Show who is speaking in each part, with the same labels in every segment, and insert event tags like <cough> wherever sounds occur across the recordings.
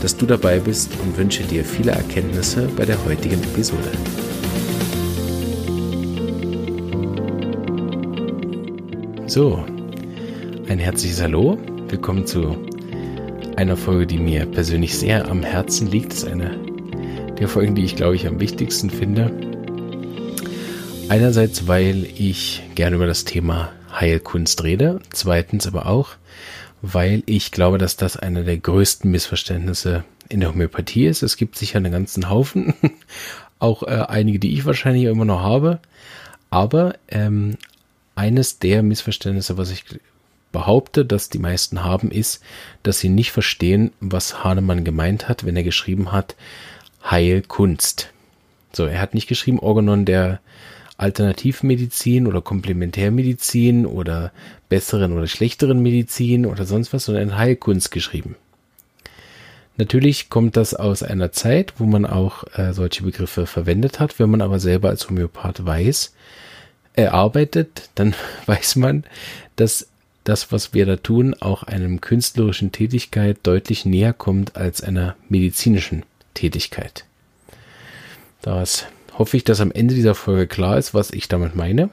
Speaker 1: dass du dabei bist und wünsche dir viele Erkenntnisse bei der heutigen Episode. So, ein herzliches Hallo. Willkommen zu einer Folge, die mir persönlich sehr am Herzen liegt. Das ist eine der Folgen, die ich glaube ich am wichtigsten finde. Einerseits, weil ich gerne über das Thema Heilkunst rede. Zweitens aber auch, weil ich glaube, dass das einer der größten Missverständnisse in der Homöopathie ist. Es gibt sicher einen ganzen Haufen, <laughs> auch äh, einige, die ich wahrscheinlich immer noch habe. Aber ähm, eines der Missverständnisse, was ich behaupte, dass die meisten haben, ist, dass sie nicht verstehen, was Hahnemann gemeint hat, wenn er geschrieben hat, Heilkunst. So, er hat nicht geschrieben Organon der Alternativmedizin oder Komplementärmedizin oder besseren oder schlechteren Medizin oder sonst was, sondern in Heilkunst geschrieben. Natürlich kommt das aus einer Zeit, wo man auch äh, solche Begriffe verwendet hat. Wenn man aber selber als Homöopath weiß, äh, arbeitet, dann <laughs> weiß man, dass das, was wir da tun, auch einem künstlerischen Tätigkeit deutlich näher kommt als einer medizinischen Tätigkeit. Das hoffe ich, dass am Ende dieser Folge klar ist, was ich damit meine.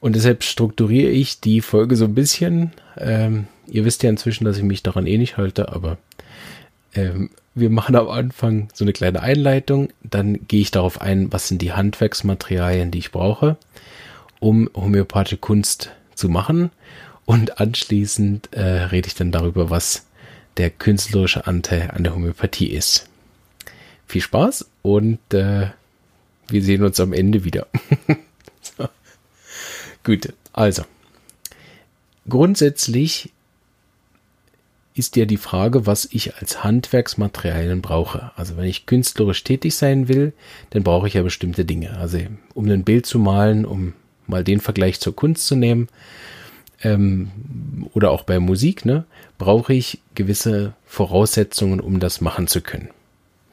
Speaker 1: Und deshalb strukturiere ich die Folge so ein bisschen. Ähm, ihr wisst ja inzwischen, dass ich mich daran eh nicht halte, aber ähm, wir machen am Anfang so eine kleine Einleitung. Dann gehe ich darauf ein, was sind die Handwerksmaterialien, die ich brauche, um homöopathische Kunst zu machen. Und anschließend äh, rede ich dann darüber, was der künstlerische Anteil an der Homöopathie ist viel Spaß und äh, wir sehen uns am Ende wieder. <laughs> so. Gut, also. Grundsätzlich ist ja die Frage, was ich als Handwerksmaterialien brauche. Also wenn ich künstlerisch tätig sein will, dann brauche ich ja bestimmte Dinge. Also um ein Bild zu malen, um mal den Vergleich zur Kunst zu nehmen, ähm, oder auch bei Musik, ne, brauche ich gewisse Voraussetzungen, um das machen zu können.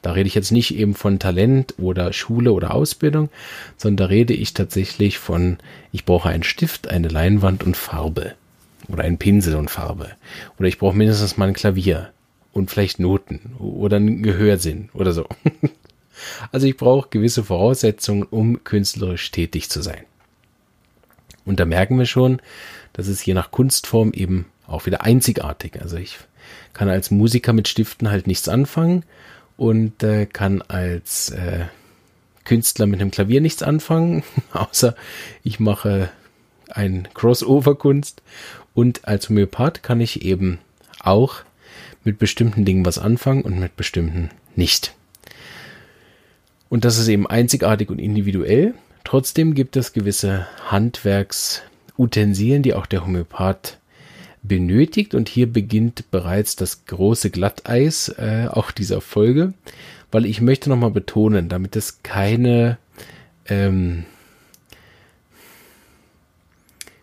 Speaker 1: Da rede ich jetzt nicht eben von Talent oder Schule oder Ausbildung, sondern da rede ich tatsächlich von, ich brauche einen Stift, eine Leinwand und Farbe. Oder einen Pinsel und Farbe. Oder ich brauche mindestens mal ein Klavier und vielleicht Noten oder einen Gehörsinn oder so. <laughs> Also ich brauche gewisse Voraussetzungen, um künstlerisch tätig zu sein. Und da merken wir schon, dass es je nach Kunstform eben auch wieder einzigartig. Also ich kann als Musiker mit Stiften halt nichts anfangen und äh, kann als äh, Künstler mit einem Klavier nichts anfangen, <laughs> außer ich mache ein Crossover-Kunst und als Homöopath kann ich eben auch mit bestimmten Dingen was anfangen und mit bestimmten nicht. Und das ist eben einzigartig und individuell. Trotzdem gibt es gewisse Handwerksutensilien, die auch der Homöopath benötigt. Und hier beginnt bereits das große Glatteis äh, auch dieser Folge, weil ich möchte nochmal betonen, damit es keine ähm,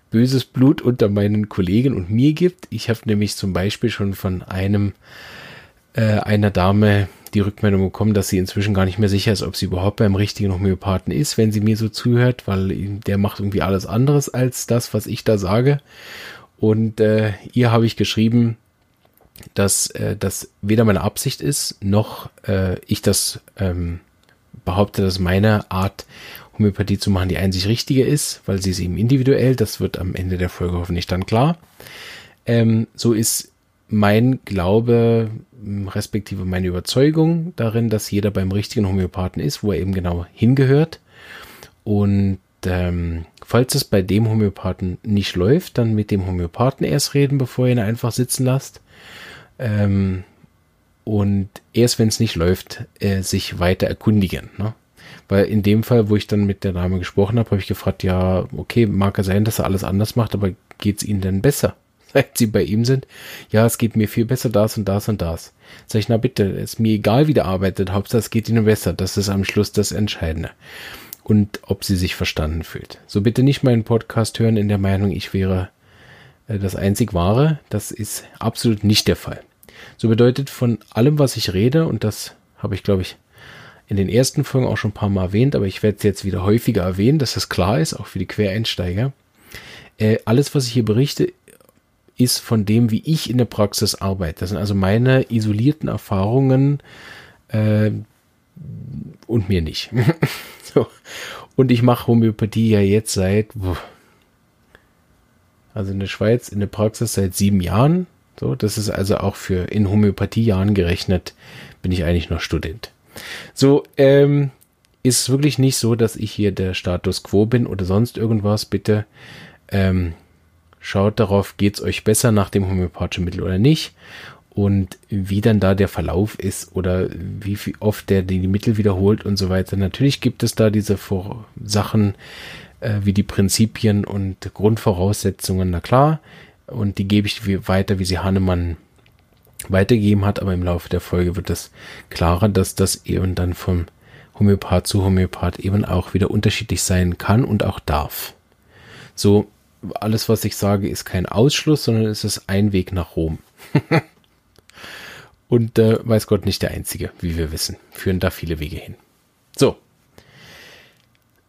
Speaker 1: böses Blut unter meinen Kollegen und mir gibt. Ich habe nämlich zum Beispiel schon von einem äh, einer Dame die Rückmeldung bekommen, dass sie inzwischen gar nicht mehr sicher ist, ob sie überhaupt beim richtigen Homöopathen ist, wenn sie mir so zuhört, weil der macht irgendwie alles anderes als das, was ich da sage. Und äh, ihr habe ich geschrieben, dass äh, das weder meine Absicht ist, noch äh, ich das ähm, behaupte, dass meine Art, Homöopathie zu machen, die einzig richtige ist, weil sie ist eben individuell, das wird am Ende der Folge hoffentlich dann klar. Ähm, so ist mein Glaube, respektive meine Überzeugung darin, dass jeder beim richtigen Homöopathen ist, wo er eben genau hingehört. Und ähm, falls es bei dem Homöopathen nicht läuft, dann mit dem Homöopathen erst reden, bevor ihr ihn einfach sitzen lasst. Ähm, und erst wenn es nicht läuft, äh, sich weiter erkundigen. Ne? Weil in dem Fall, wo ich dann mit der Dame gesprochen habe, habe ich gefragt, ja, okay, mag er sein, dass er alles anders macht, aber geht es Ihnen denn besser? <laughs> seit sie bei ihm sind, ja, es geht mir viel besser das und das und das. Sag ich, na bitte, ist mir egal, wie der arbeitet, Hauptsache es geht ihnen besser. Das ist am Schluss das Entscheidende. Und ob sie sich verstanden fühlt. So bitte nicht meinen Podcast hören in der Meinung, ich wäre äh, das einzig wahre. Das ist absolut nicht der Fall. So bedeutet von allem, was ich rede, und das habe ich, glaube ich, in den ersten Folgen auch schon ein paar Mal erwähnt, aber ich werde es jetzt wieder häufiger erwähnen, dass das klar ist, auch für die Quereinsteiger. Äh, alles, was ich hier berichte, ist von dem, wie ich in der Praxis arbeite. Das sind also meine isolierten Erfahrungen äh, und mir nicht. <laughs> so. Und ich mache Homöopathie ja jetzt seit, also in der Schweiz in der Praxis seit sieben Jahren. So, das ist also auch für in Homöopathiejahren gerechnet, bin ich eigentlich noch Student. So, ähm, ist wirklich nicht so, dass ich hier der Status quo bin oder sonst irgendwas. Bitte ähm, schaut darauf, geht's euch besser nach dem homöopathischen Mittel oder nicht und wie dann da der Verlauf ist oder wie oft der die Mittel wiederholt und so weiter. Natürlich gibt es da diese Vor Sachen äh, wie die Prinzipien und Grundvoraussetzungen, na klar, und die gebe ich weiter, wie sie Hannemann weitergegeben hat, aber im Laufe der Folge wird es klarer, dass das eben dann vom Homöopath zu Homöopath eben auch wieder unterschiedlich sein kann und auch darf. So, alles, was ich sage, ist kein Ausschluss, sondern es ist ein Weg nach Rom. <laughs> Und äh, weiß Gott nicht der einzige, wie wir wissen. Führen da viele Wege hin. So.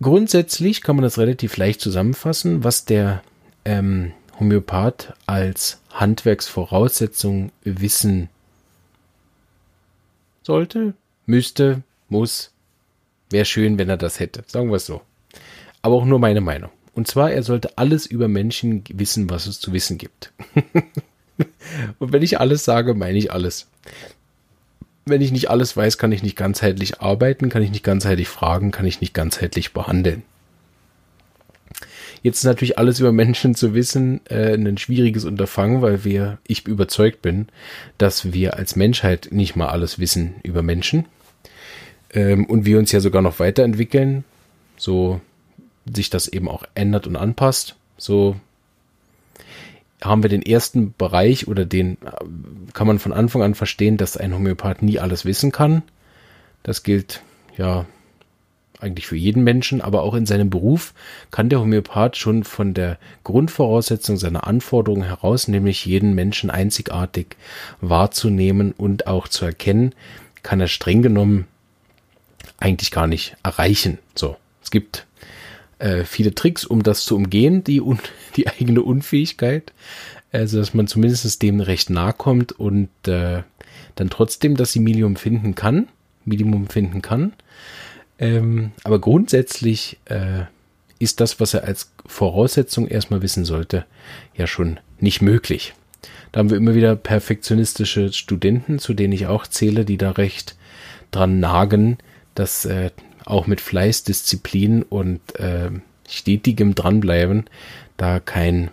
Speaker 1: Grundsätzlich kann man das relativ leicht zusammenfassen, was der ähm, Homöopath als Handwerksvoraussetzung wissen sollte, müsste, muss. Wäre schön, wenn er das hätte. Sagen wir es so. Aber auch nur meine Meinung. Und zwar, er sollte alles über Menschen wissen, was es zu wissen gibt. <laughs> <laughs> Und wenn ich alles sage, meine ich alles. Wenn ich nicht alles weiß, kann ich nicht ganzheitlich arbeiten, kann ich nicht ganzheitlich fragen, kann ich nicht ganzheitlich behandeln. Jetzt ist natürlich alles über Menschen zu wissen äh, ein schwieriges Unterfangen, weil wir, ich überzeugt bin, dass wir als Menschheit nicht mal alles wissen über Menschen. Ähm, und wir uns ja sogar noch weiterentwickeln. So sich das eben auch ändert und anpasst. So haben wir den ersten Bereich oder den kann man von Anfang an verstehen, dass ein Homöopath nie alles wissen kann. Das gilt ja eigentlich für jeden Menschen, aber auch in seinem Beruf kann der Homöopath schon von der Grundvoraussetzung seiner Anforderungen heraus, nämlich jeden Menschen einzigartig wahrzunehmen und auch zu erkennen, kann er streng genommen eigentlich gar nicht erreichen. So, es gibt äh, viele Tricks, um das zu umgehen, die, un <laughs> die eigene Unfähigkeit. Also, dass man zumindest dem recht nahe kommt und äh, dann trotzdem das Medium finden kann, Minimum finden kann. Ähm, aber grundsätzlich äh, ist das, was er als Voraussetzung erstmal wissen sollte, ja schon nicht möglich. Da haben wir immer wieder perfektionistische Studenten, zu denen ich auch zähle, die da recht dran nagen, dass äh, auch mit Fleiß, Disziplin und äh, stetigem Dranbleiben da kein,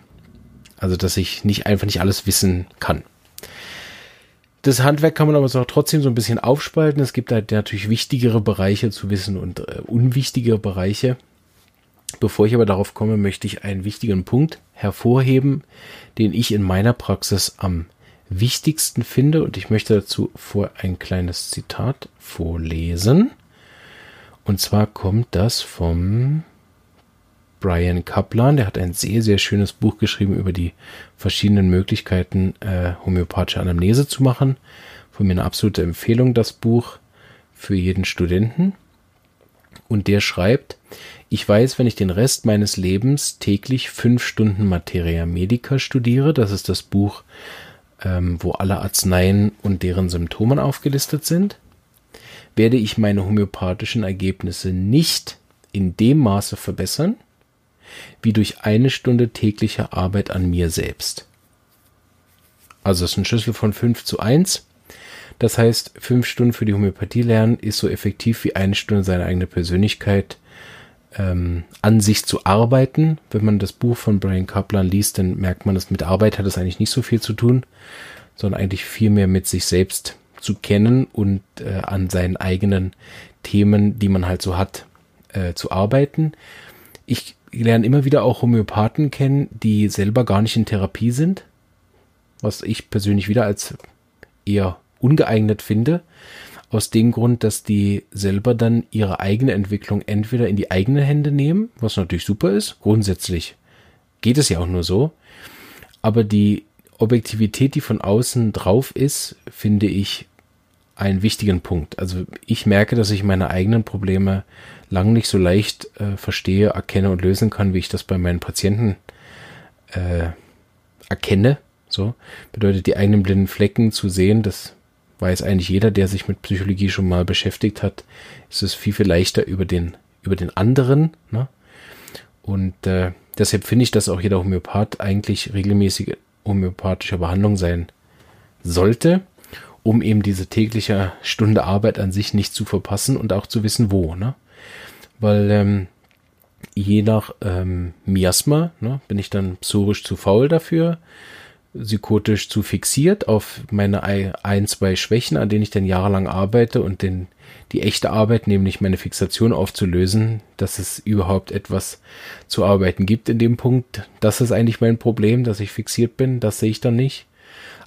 Speaker 1: also dass ich nicht einfach nicht alles wissen kann. Das Handwerk kann man aber auch trotzdem so ein bisschen aufspalten. Es gibt halt natürlich wichtigere Bereiche zu wissen und äh, unwichtigere Bereiche. Bevor ich aber darauf komme, möchte ich einen wichtigen Punkt hervorheben, den ich in meiner Praxis am wichtigsten finde. Und ich möchte dazu vor ein kleines Zitat vorlesen. Und zwar kommt das vom Brian Kaplan. Der hat ein sehr, sehr schönes Buch geschrieben über die verschiedenen Möglichkeiten, äh, homöopathische Anamnese zu machen. Von mir eine absolute Empfehlung, das Buch für jeden Studenten. Und der schreibt, ich weiß, wenn ich den Rest meines Lebens täglich fünf Stunden Materia Medica studiere, das ist das Buch, ähm, wo alle Arzneien und deren Symptomen aufgelistet sind, werde ich meine homöopathischen Ergebnisse nicht in dem Maße verbessern, wie durch eine Stunde tägliche Arbeit an mir selbst. Also es ist ein Schlüssel von 5 zu 1. Das heißt, 5 Stunden für die Homöopathie lernen ist so effektiv wie eine Stunde seine eigene Persönlichkeit ähm, an sich zu arbeiten. Wenn man das Buch von Brian Kaplan liest, dann merkt man, dass mit Arbeit hat es eigentlich nicht so viel zu tun, sondern eigentlich viel mehr mit sich selbst zu kennen und äh, an seinen eigenen Themen, die man halt so hat, äh, zu arbeiten. Ich lerne immer wieder auch Homöopathen kennen, die selber gar nicht in Therapie sind, was ich persönlich wieder als eher ungeeignet finde. Aus dem Grund, dass die selber dann ihre eigene Entwicklung entweder in die eigenen Hände nehmen, was natürlich super ist. Grundsätzlich geht es ja auch nur so. Aber die Objektivität, die von außen drauf ist, finde ich einen wichtigen Punkt. Also ich merke, dass ich meine eigenen Probleme lang nicht so leicht äh, verstehe, erkenne und lösen kann, wie ich das bei meinen Patienten äh, erkenne. So bedeutet die eigenen blinden Flecken zu sehen, das weiß eigentlich jeder, der sich mit Psychologie schon mal beschäftigt hat, ist es viel, viel leichter über den, über den anderen. Ne? Und äh, deshalb finde ich, dass auch jeder Homöopath eigentlich regelmäßige homöopathische Behandlung sein sollte, um eben diese tägliche Stunde Arbeit an sich nicht zu verpassen und auch zu wissen, wo. Ne? Weil ähm, je nach ähm, Miasma ne, bin ich dann psorisch zu faul dafür, psychotisch zu fixiert auf meine ein, zwei Schwächen, an denen ich dann jahrelang arbeite und den, die echte Arbeit, nämlich meine Fixation aufzulösen, dass es überhaupt etwas zu arbeiten gibt in dem Punkt. Das ist eigentlich mein Problem, dass ich fixiert bin, das sehe ich dann nicht.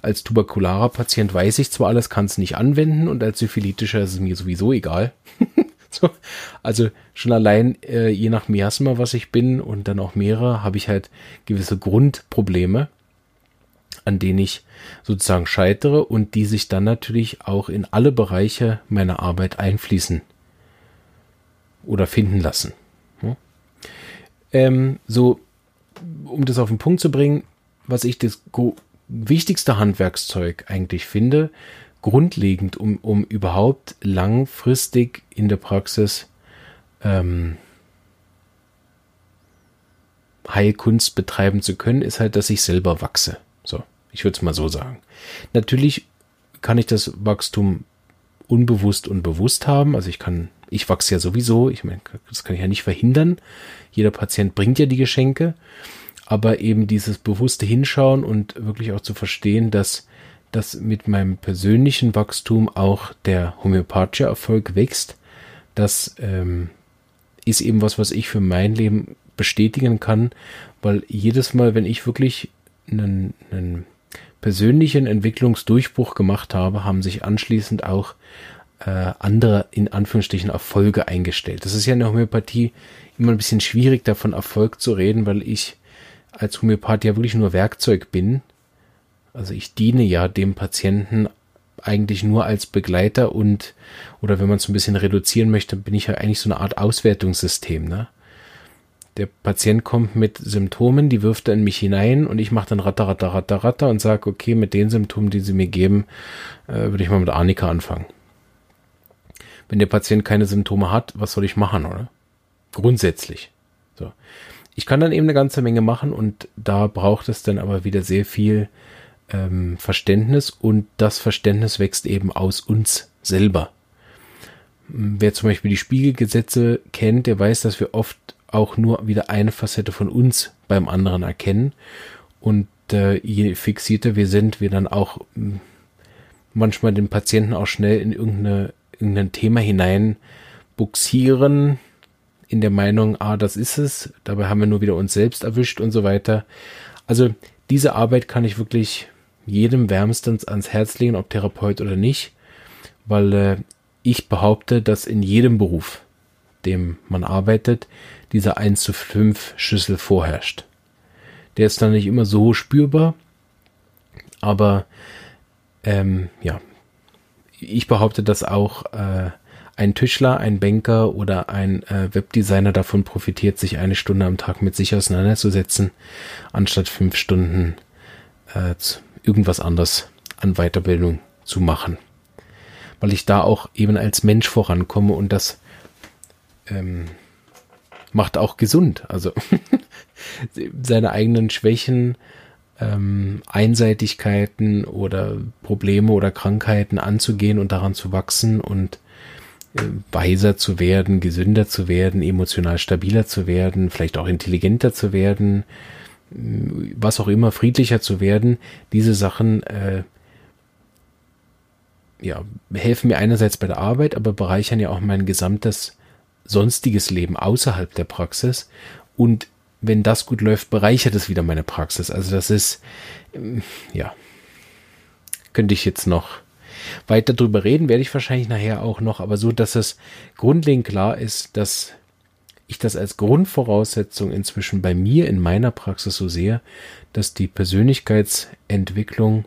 Speaker 1: Als tuberkularer Patient weiß ich zwar alles, kann es nicht anwenden und als syphilitischer ist es mir sowieso egal. <laughs> so, also schon allein äh, je nach Miasma, was ich bin und dann auch mehrere, habe ich halt gewisse Grundprobleme an denen ich sozusagen scheitere und die sich dann natürlich auch in alle Bereiche meiner Arbeit einfließen oder finden lassen. Ja. Ähm, so, um das auf den Punkt zu bringen, was ich das wichtigste Handwerkszeug eigentlich finde, grundlegend, um, um überhaupt langfristig in der Praxis ähm, Heilkunst betreiben zu können, ist halt, dass ich selber wachse. So, ich würde es mal so sagen. Natürlich kann ich das Wachstum unbewusst und bewusst haben. Also ich kann, ich wachse ja sowieso. Ich meine, das kann ich ja nicht verhindern. Jeder Patient bringt ja die Geschenke. Aber eben dieses bewusste Hinschauen und wirklich auch zu verstehen, dass dass mit meinem persönlichen Wachstum auch der homöopathische Erfolg wächst. Das ähm, ist eben was, was ich für mein Leben bestätigen kann, weil jedes Mal, wenn ich wirklich einen, einen persönlichen Entwicklungsdurchbruch gemacht habe, haben sich anschließend auch äh, andere in Anführungsstrichen Erfolge eingestellt. Das ist ja in der Homöopathie immer ein bisschen schwierig, davon Erfolg zu reden, weil ich als Homöopath ja wirklich nur Werkzeug bin. Also ich diene ja dem Patienten eigentlich nur als Begleiter und, oder wenn man es ein bisschen reduzieren möchte, bin ich ja eigentlich so eine Art Auswertungssystem. Ne? Der Patient kommt mit Symptomen, die wirft er in mich hinein und ich mache dann ratter, ratter, ratter, ratter und sage, okay, mit den Symptomen, die sie mir geben, äh, würde ich mal mit Arnika anfangen. Wenn der Patient keine Symptome hat, was soll ich machen, oder? Grundsätzlich. So. Ich kann dann eben eine ganze Menge machen und da braucht es dann aber wieder sehr viel ähm, Verständnis und das Verständnis wächst eben aus uns selber. Wer zum Beispiel die Spiegelgesetze kennt, der weiß, dass wir oft auch nur wieder eine Facette von uns beim anderen erkennen. Und äh, je fixierter wir sind, wir dann auch hm, manchmal den Patienten auch schnell in irgendeine, irgendein Thema hinein buxieren, in der Meinung, ah, das ist es, dabei haben wir nur wieder uns selbst erwischt und so weiter. Also diese Arbeit kann ich wirklich jedem wärmstens ans Herz legen, ob Therapeut oder nicht, weil äh, ich behaupte, dass in jedem Beruf, dem man arbeitet, dieser 1 zu 5 Schüssel vorherrscht. Der ist dann nicht immer so spürbar, aber ähm, ja, ich behaupte, dass auch äh, ein Tischler, ein Banker oder ein äh, Webdesigner davon profitiert, sich eine Stunde am Tag mit sich auseinanderzusetzen, anstatt fünf Stunden äh, irgendwas anderes an Weiterbildung zu machen. Weil ich da auch eben als Mensch vorankomme und das ähm, macht auch gesund. Also <laughs> seine eigenen Schwächen, ähm, Einseitigkeiten oder Probleme oder Krankheiten anzugehen und daran zu wachsen und weiser zu werden, gesünder zu werden, emotional stabiler zu werden, vielleicht auch intelligenter zu werden, äh, was auch immer, friedlicher zu werden. Diese Sachen äh, ja, helfen mir einerseits bei der Arbeit, aber bereichern ja auch mein gesamtes sonstiges Leben außerhalb der Praxis. Und wenn das gut läuft, bereichert es wieder meine Praxis. Also das ist, ähm, ja, könnte ich jetzt noch weiter drüber reden, werde ich wahrscheinlich nachher auch noch, aber so, dass es grundlegend klar ist, dass ich das als Grundvoraussetzung inzwischen bei mir in meiner Praxis so sehe, dass die Persönlichkeitsentwicklung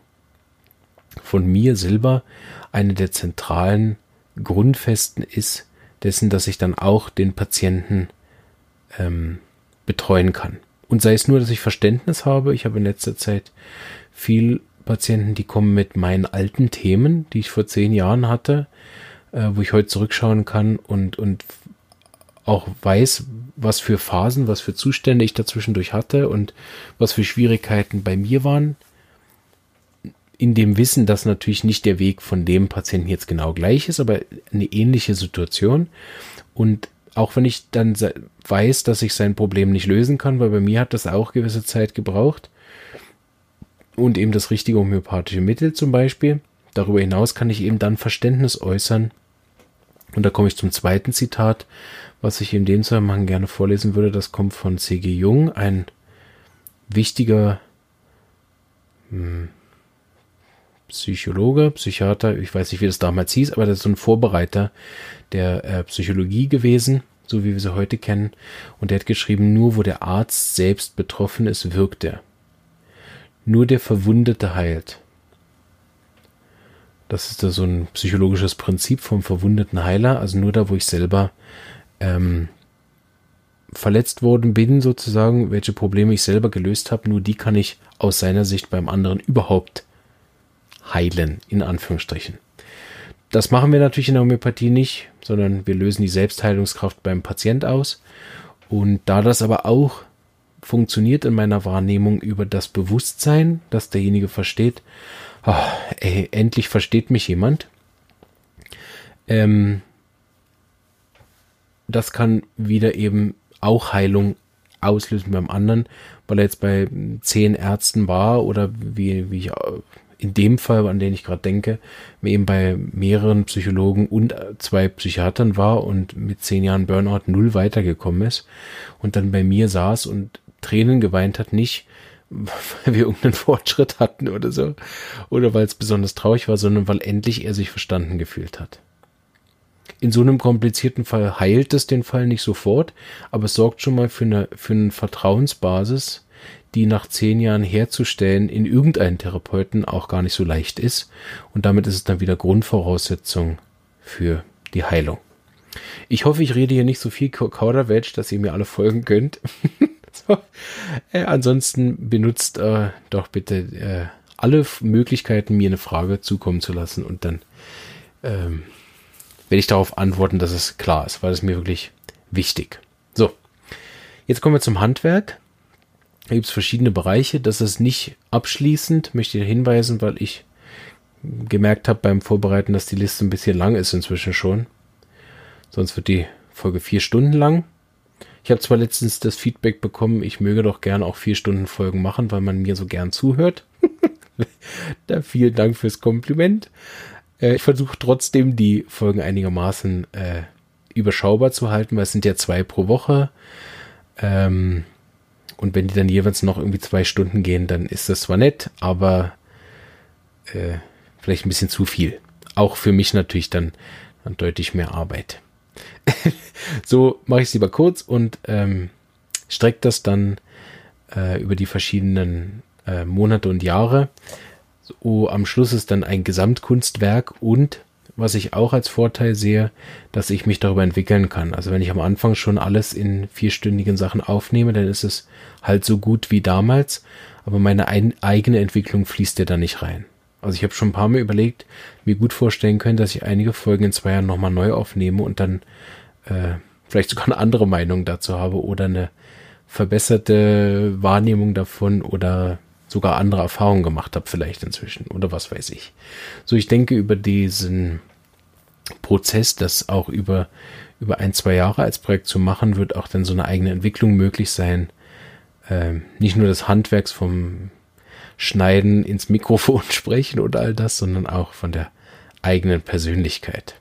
Speaker 1: von mir selber eine der zentralen Grundfesten ist, dessen, dass ich dann auch den Patienten ähm, betreuen kann. Und sei es nur, dass ich Verständnis habe. Ich habe in letzter Zeit viel Patienten, die kommen mit meinen alten Themen, die ich vor zehn Jahren hatte, äh, wo ich heute zurückschauen kann und, und auch weiß, was für Phasen, was für Zustände ich dazwischendurch hatte und was für Schwierigkeiten bei mir waren. In dem Wissen, dass natürlich nicht der Weg von dem Patienten jetzt genau gleich ist, aber eine ähnliche Situation. Und auch wenn ich dann weiß, dass ich sein Problem nicht lösen kann, weil bei mir hat das auch gewisse Zeit gebraucht. Und eben das richtige homöopathische Mittel zum Beispiel. Darüber hinaus kann ich eben dann Verständnis äußern. Und da komme ich zum zweiten Zitat, was ich in dem Zusammenhang gerne vorlesen würde, das kommt von C.G. Jung, ein wichtiger hm, Psychologe, Psychiater, ich weiß nicht, wie das damals hieß, aber das ist so ein Vorbereiter der äh, Psychologie gewesen, so wie wir sie heute kennen. Und der hat geschrieben, nur wo der Arzt selbst betroffen ist, wirkt er. Nur der Verwundete heilt. Das ist da so ein psychologisches Prinzip vom verwundeten Heiler, also nur da, wo ich selber ähm, verletzt worden bin, sozusagen, welche Probleme ich selber gelöst habe, nur die kann ich aus seiner Sicht beim anderen überhaupt heilen, in Anführungsstrichen. Das machen wir natürlich in der Homöopathie nicht, sondern wir lösen die Selbstheilungskraft beim Patient aus. Und da das aber auch funktioniert in meiner Wahrnehmung über das Bewusstsein, dass derjenige versteht, oh, ey, endlich versteht mich jemand, ähm, das kann wieder eben auch Heilung auslösen beim anderen, weil er jetzt bei zehn Ärzten war oder wie, wie ich in dem Fall, an den ich gerade denke, eben bei mehreren Psychologen und zwei Psychiatern war und mit zehn Jahren Burnout null weitergekommen ist und dann bei mir saß und Tränen geweint hat, nicht weil wir irgendeinen Fortschritt hatten oder so oder weil es besonders traurig war, sondern weil endlich er sich verstanden gefühlt hat. In so einem komplizierten Fall heilt es den Fall nicht sofort, aber es sorgt schon mal für eine, für eine Vertrauensbasis, die nach zehn Jahren herzustellen in irgendeinen Therapeuten auch gar nicht so leicht ist. Und damit ist es dann wieder Grundvoraussetzung für die Heilung. Ich hoffe, ich rede hier nicht so viel Kauderwelsch, dass ihr mir alle folgen könnt. <laughs> <laughs> so. äh, ansonsten benutzt äh, doch bitte äh, alle Möglichkeiten, mir eine Frage zukommen zu lassen und dann ähm, werde ich darauf antworten, dass es klar ist, weil es mir wirklich wichtig. So, jetzt kommen wir zum Handwerk. Da gibt es verschiedene Bereiche. Das ist nicht abschließend, möchte ich hinweisen, weil ich gemerkt habe beim Vorbereiten, dass die Liste ein bisschen lang ist inzwischen schon. Sonst wird die Folge vier Stunden lang. Ich habe zwar letztens das Feedback bekommen, ich möge doch gern auch vier Stunden Folgen machen, weil man mir so gern zuhört. <laughs> da vielen Dank fürs Kompliment. Äh, ich versuche trotzdem die Folgen einigermaßen äh, überschaubar zu halten, weil es sind ja zwei pro Woche. Ähm, und wenn die dann jeweils noch irgendwie zwei Stunden gehen, dann ist das zwar nett, aber äh, vielleicht ein bisschen zu viel. Auch für mich natürlich dann, dann deutlich mehr Arbeit. <laughs> so mache ich es lieber kurz und ähm, strecke das dann äh, über die verschiedenen äh, Monate und Jahre. So, am Schluss ist dann ein Gesamtkunstwerk und was ich auch als Vorteil sehe, dass ich mich darüber entwickeln kann. Also wenn ich am Anfang schon alles in vierstündigen Sachen aufnehme, dann ist es halt so gut wie damals, aber meine ein, eigene Entwicklung fließt ja da nicht rein. Also ich habe schon ein paar Mal überlegt, mir gut vorstellen können, dass ich einige Folgen in zwei Jahren nochmal neu aufnehme und dann äh, vielleicht sogar eine andere Meinung dazu habe oder eine verbesserte Wahrnehmung davon oder sogar andere Erfahrungen gemacht habe, vielleicht inzwischen oder was weiß ich. So, ich denke über diesen Prozess, das auch über, über ein, zwei Jahre als Projekt zu machen, wird auch dann so eine eigene Entwicklung möglich sein. Ähm, nicht nur des Handwerks vom Schneiden ins Mikrofon <laughs> sprechen oder all das, sondern auch von der eigenen Persönlichkeit.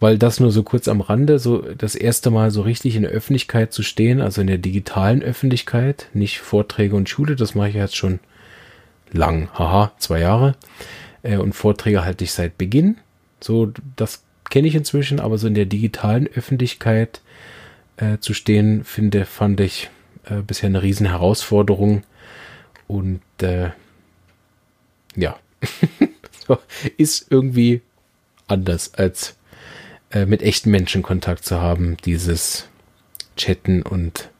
Speaker 1: Weil das nur so kurz am Rande, so das erste Mal so richtig in der Öffentlichkeit zu stehen, also in der digitalen Öffentlichkeit, nicht Vorträge und Schule, das mache ich jetzt schon lang, haha, zwei Jahre. Äh, und Vorträge halte ich seit Beginn. So, das kenne ich inzwischen, aber so in der digitalen Öffentlichkeit äh, zu stehen, finde, fand ich äh, bisher eine riesen Herausforderung. Und äh, ja, <laughs> so, ist irgendwie anders als äh, mit echten Menschen Kontakt zu haben, dieses Chatten und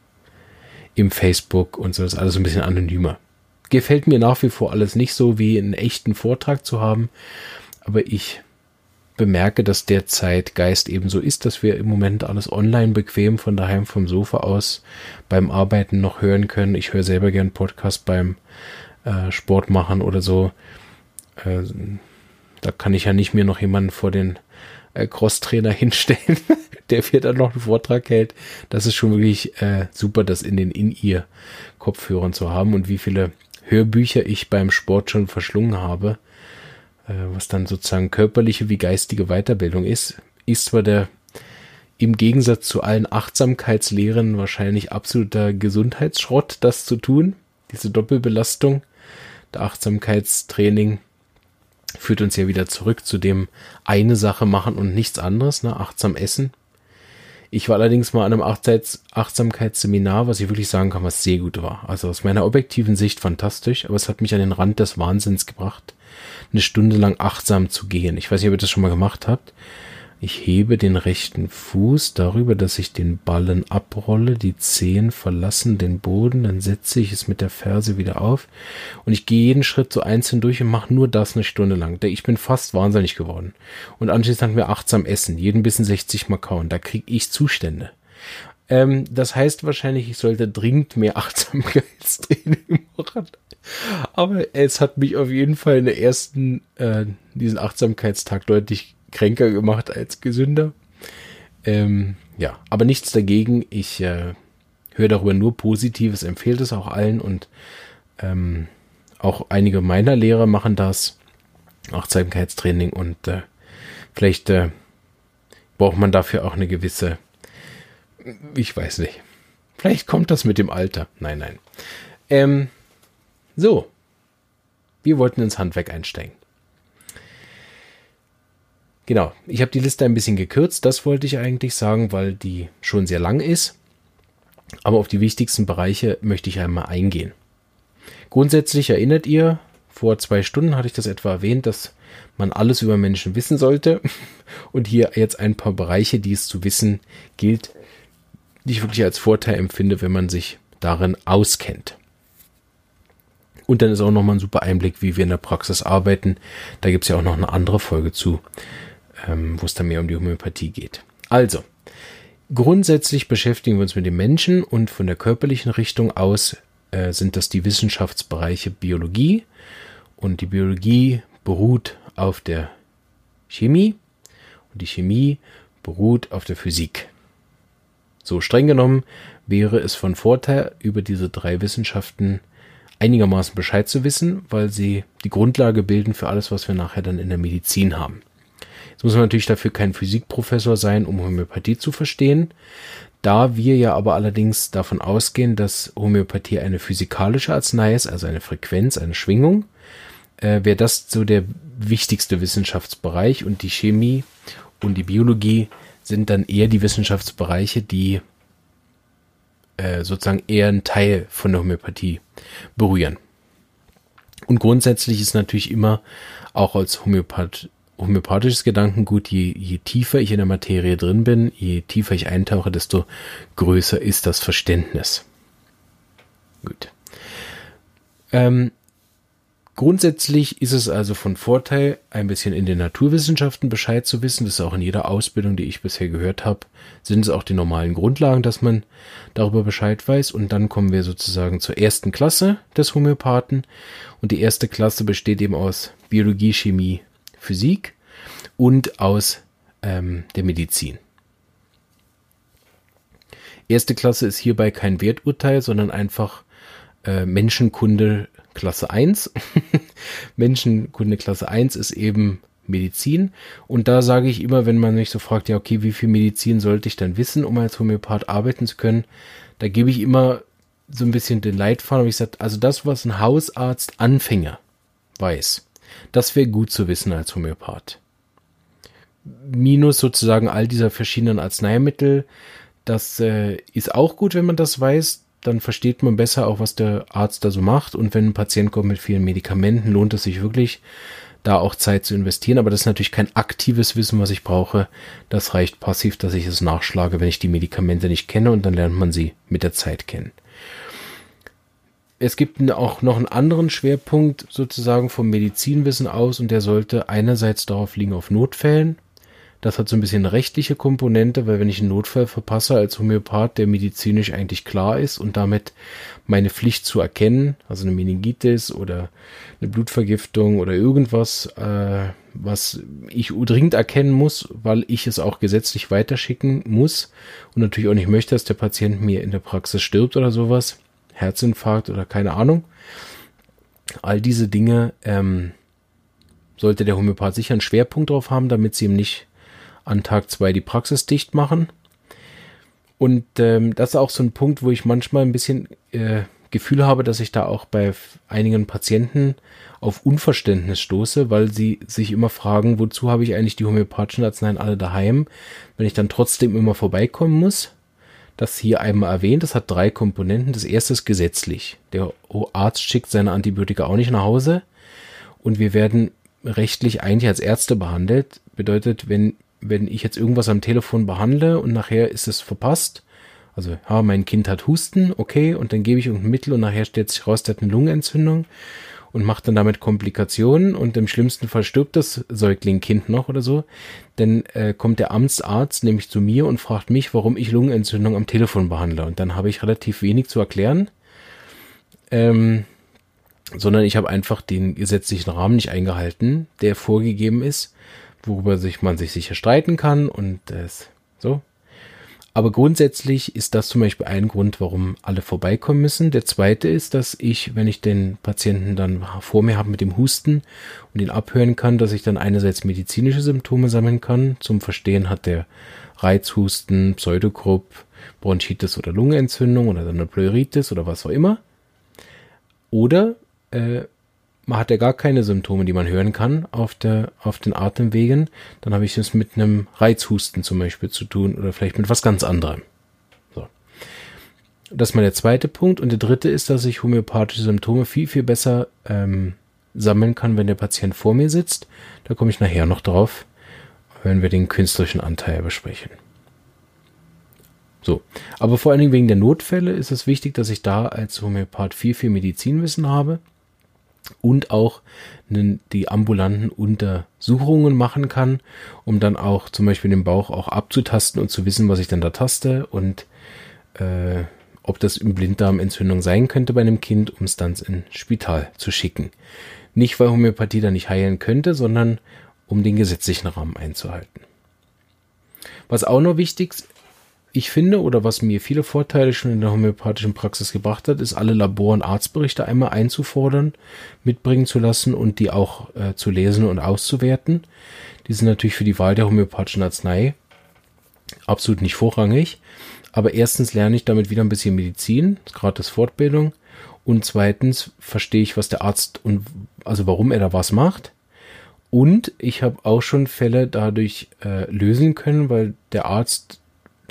Speaker 1: im Facebook und so ist alles ein bisschen anonymer. Gefällt mir nach wie vor alles nicht so wie einen echten Vortrag zu haben, aber ich bemerke, dass der Zeitgeist ebenso ist, dass wir im Moment alles online bequem von daheim vom Sofa aus beim Arbeiten noch hören können. Ich höre selber gern Podcast beim äh, Sport machen oder so. Äh, da kann ich ja nicht mir noch jemanden vor den äh, Crosstrainer <laughs> hinstellen, der mir dann noch einen Vortrag hält. Das ist schon wirklich äh, super, das in den In-Ear-Kopfhörern zu haben und wie viele Hörbücher ich beim Sport schon verschlungen habe äh, was dann sozusagen körperliche wie geistige Weiterbildung ist, ist zwar der im Gegensatz zu allen Achtsamkeitslehren wahrscheinlich absoluter Gesundheitsschrott, das zu tun. Diese Doppelbelastung. Der Achtsamkeitstraining führt uns ja wieder zurück zu dem eine Sache machen und nichts anderes, ne? achtsam essen. Ich war allerdings mal an einem Achtsamkeitsseminar, was ich wirklich sagen kann, was sehr gut war. Also aus meiner objektiven Sicht fantastisch, aber es hat mich an den Rand des Wahnsinns gebracht eine Stunde lang achtsam zu gehen. Ich weiß nicht, ob ihr das schon mal gemacht habt. Ich hebe den rechten Fuß darüber, dass ich den Ballen abrolle, die Zehen verlassen den Boden, dann setze ich es mit der Ferse wieder auf und ich gehe jeden Schritt so einzeln durch und mache nur das eine Stunde lang. Ich bin fast wahnsinnig geworden. Und anschließend hatten wir achtsam essen, jeden Bissen 60 Mal kauen. Da kriege ich Zustände. Ähm, das heißt wahrscheinlich, ich sollte dringend mehr <laughs> Achtsamkeitstraining machen. Aber es hat mich auf jeden Fall in der ersten, äh, diesen Achtsamkeitstag deutlich kränker gemacht als gesünder. Ähm, ja, aber nichts dagegen. Ich äh, höre darüber nur Positives, empfehle es auch allen und ähm, auch einige meiner Lehrer machen das. Achtsamkeitstraining und äh, vielleicht äh, braucht man dafür auch eine gewisse, ich weiß nicht. Vielleicht kommt das mit dem Alter. Nein, nein. Ähm, so, wir wollten ins Handwerk einsteigen. Genau, ich habe die Liste ein bisschen gekürzt, das wollte ich eigentlich sagen, weil die schon sehr lang ist. Aber auf die wichtigsten Bereiche möchte ich einmal eingehen. Grundsätzlich erinnert ihr, vor zwei Stunden hatte ich das etwa erwähnt, dass man alles über Menschen wissen sollte. <laughs> Und hier jetzt ein paar Bereiche, die es zu wissen gilt, die ich wirklich als Vorteil empfinde, wenn man sich darin auskennt. Und dann ist auch nochmal ein super Einblick, wie wir in der Praxis arbeiten. Da gibt es ja auch noch eine andere Folge zu, ähm, wo es dann mehr um die Homöopathie geht. Also, grundsätzlich beschäftigen wir uns mit den Menschen und von der körperlichen Richtung aus äh, sind das die Wissenschaftsbereiche Biologie. Und die Biologie beruht auf der Chemie und die Chemie beruht auf der Physik. So streng genommen wäre es von Vorteil, über diese drei Wissenschaften einigermaßen Bescheid zu wissen, weil sie die Grundlage bilden für alles, was wir nachher dann in der Medizin haben. Jetzt muss man natürlich dafür kein Physikprofessor sein, um Homöopathie zu verstehen. Da wir ja aber allerdings davon ausgehen, dass Homöopathie eine physikalische Arznei ist, also eine Frequenz, eine Schwingung, äh, wäre das so der wichtigste Wissenschaftsbereich und die Chemie und die Biologie sind dann eher die Wissenschaftsbereiche, die äh, sozusagen eher ein Teil von der Homöopathie berühren. Und grundsätzlich ist natürlich immer auch als Homöopath homöopathisches Gedankengut, je, je tiefer ich in der Materie drin bin, je tiefer ich eintauche, desto größer ist das Verständnis. Gut. Ähm, Grundsätzlich ist es also von Vorteil, ein bisschen in den Naturwissenschaften Bescheid zu wissen. Das ist auch in jeder Ausbildung, die ich bisher gehört habe, sind es auch die normalen Grundlagen, dass man darüber Bescheid weiß. Und dann kommen wir sozusagen zur ersten Klasse des Homöopathen. Und die erste Klasse besteht eben aus Biologie, Chemie, Physik und aus ähm, der Medizin. Erste Klasse ist hierbei kein Werturteil, sondern einfach äh, Menschenkunde Klasse 1. <laughs> Menschenkunde Klasse 1 ist eben Medizin. Und da sage ich immer, wenn man mich so fragt, ja, okay, wie viel Medizin sollte ich dann wissen, um als Homöopath arbeiten zu können, da gebe ich immer so ein bisschen den Leitfaden. Aber ich sage, also das, was ein Hausarzt Anfänger weiß, Das wäre gut zu wissen als Homöopath. Minus sozusagen all dieser verschiedenen Arzneimittel. Das äh, ist auch gut, wenn man das weiß. Dann versteht man besser auch, was der Arzt da so macht. Und wenn ein Patient kommt mit vielen Medikamenten, lohnt es sich wirklich, da auch Zeit zu investieren. Aber das ist natürlich kein aktives Wissen, was ich brauche. Das reicht passiv, dass ich es nachschlage, wenn ich die Medikamente nicht kenne und dann lernt man sie mit der Zeit kennen. Es gibt auch noch einen anderen Schwerpunkt sozusagen vom Medizinwissen aus und der sollte einerseits darauf liegen auf Notfällen, das hat so ein bisschen rechtliche Komponente, weil wenn ich einen Notfall verpasse als Homöopath, der medizinisch eigentlich klar ist und damit meine Pflicht zu erkennen, also eine Meningitis oder eine Blutvergiftung oder irgendwas, äh, was ich dringend erkennen muss, weil ich es auch gesetzlich weiterschicken muss und natürlich auch nicht möchte, dass der Patient mir in der Praxis stirbt oder sowas, Herzinfarkt oder keine Ahnung. All diese Dinge ähm, sollte der Homöopath sicher einen Schwerpunkt drauf haben, damit sie ihm nicht an Tag zwei die Praxis dicht machen. Und ähm, das ist auch so ein Punkt, wo ich manchmal ein bisschen äh, Gefühl habe, dass ich da auch bei einigen Patienten auf Unverständnis stoße, weil sie sich immer fragen, wozu habe ich eigentlich die homöopathischen Arzneien alle daheim, wenn ich dann trotzdem immer vorbeikommen muss. Das hier einmal erwähnt, das hat drei Komponenten. Das erste ist gesetzlich. Der Arzt schickt seine Antibiotika auch nicht nach Hause und wir werden rechtlich eigentlich als Ärzte behandelt. Bedeutet, wenn wenn ich jetzt irgendwas am Telefon behandle und nachher ist es verpasst, also ja, mein Kind hat Husten, okay, und dann gebe ich irgendein Mittel und nachher stellt sich raus, der hat eine Lungenentzündung und macht dann damit Komplikationen und im schlimmsten Fall stirbt das Säuglingkind noch oder so, dann äh, kommt der Amtsarzt nämlich zu mir und fragt mich, warum ich Lungenentzündung am Telefon behandle. Und dann habe ich relativ wenig zu erklären, ähm, sondern ich habe einfach den gesetzlichen Rahmen nicht eingehalten, der vorgegeben ist worüber sich man sich sicher streiten kann und das so. Aber grundsätzlich ist das zum Beispiel ein Grund, warum alle vorbeikommen müssen. Der zweite ist, dass ich, wenn ich den Patienten dann vor mir habe mit dem Husten und ihn abhören kann, dass ich dann einerseits medizinische Symptome sammeln kann. Zum Verstehen hat der Reizhusten, Pseudogrupp, Bronchitis oder Lungenentzündung oder dann eine Pleuritis oder was auch immer. Oder äh, man hat ja gar keine Symptome, die man hören kann auf, der, auf den Atemwegen, dann habe ich es mit einem Reizhusten zum Beispiel zu tun oder vielleicht mit was ganz anderem. So. Das ist mal der zweite Punkt. Und der dritte ist, dass ich homöopathische Symptome viel, viel besser ähm, sammeln kann, wenn der Patient vor mir sitzt. Da komme ich nachher noch drauf, wenn wir den künstlerischen Anteil besprechen. So, aber vor allen Dingen wegen der Notfälle ist es wichtig, dass ich da als Homöopath viel, viel Medizinwissen habe und auch die ambulanten Untersuchungen machen kann, um dann auch zum Beispiel den Bauch auch abzutasten und zu wissen, was ich dann da taste und äh, ob das im Blinddarmentzündung sein könnte bei einem Kind, um es dann ins Spital zu schicken. Nicht, weil Homöopathie da nicht heilen könnte, sondern um den gesetzlichen Rahmen einzuhalten. Was auch noch wichtig ich finde, oder was mir viele Vorteile schon in der homöopathischen Praxis gebracht hat, ist alle Labor- und Arztberichte einmal einzufordern, mitbringen zu lassen und die auch äh, zu lesen und auszuwerten. Die sind natürlich für die Wahl der homöopathischen Arznei absolut nicht vorrangig. Aber erstens lerne ich damit wieder ein bisschen Medizin, gratis Fortbildung. Und zweitens verstehe ich, was der Arzt und also warum er da was macht. Und ich habe auch schon Fälle dadurch äh, lösen können, weil der Arzt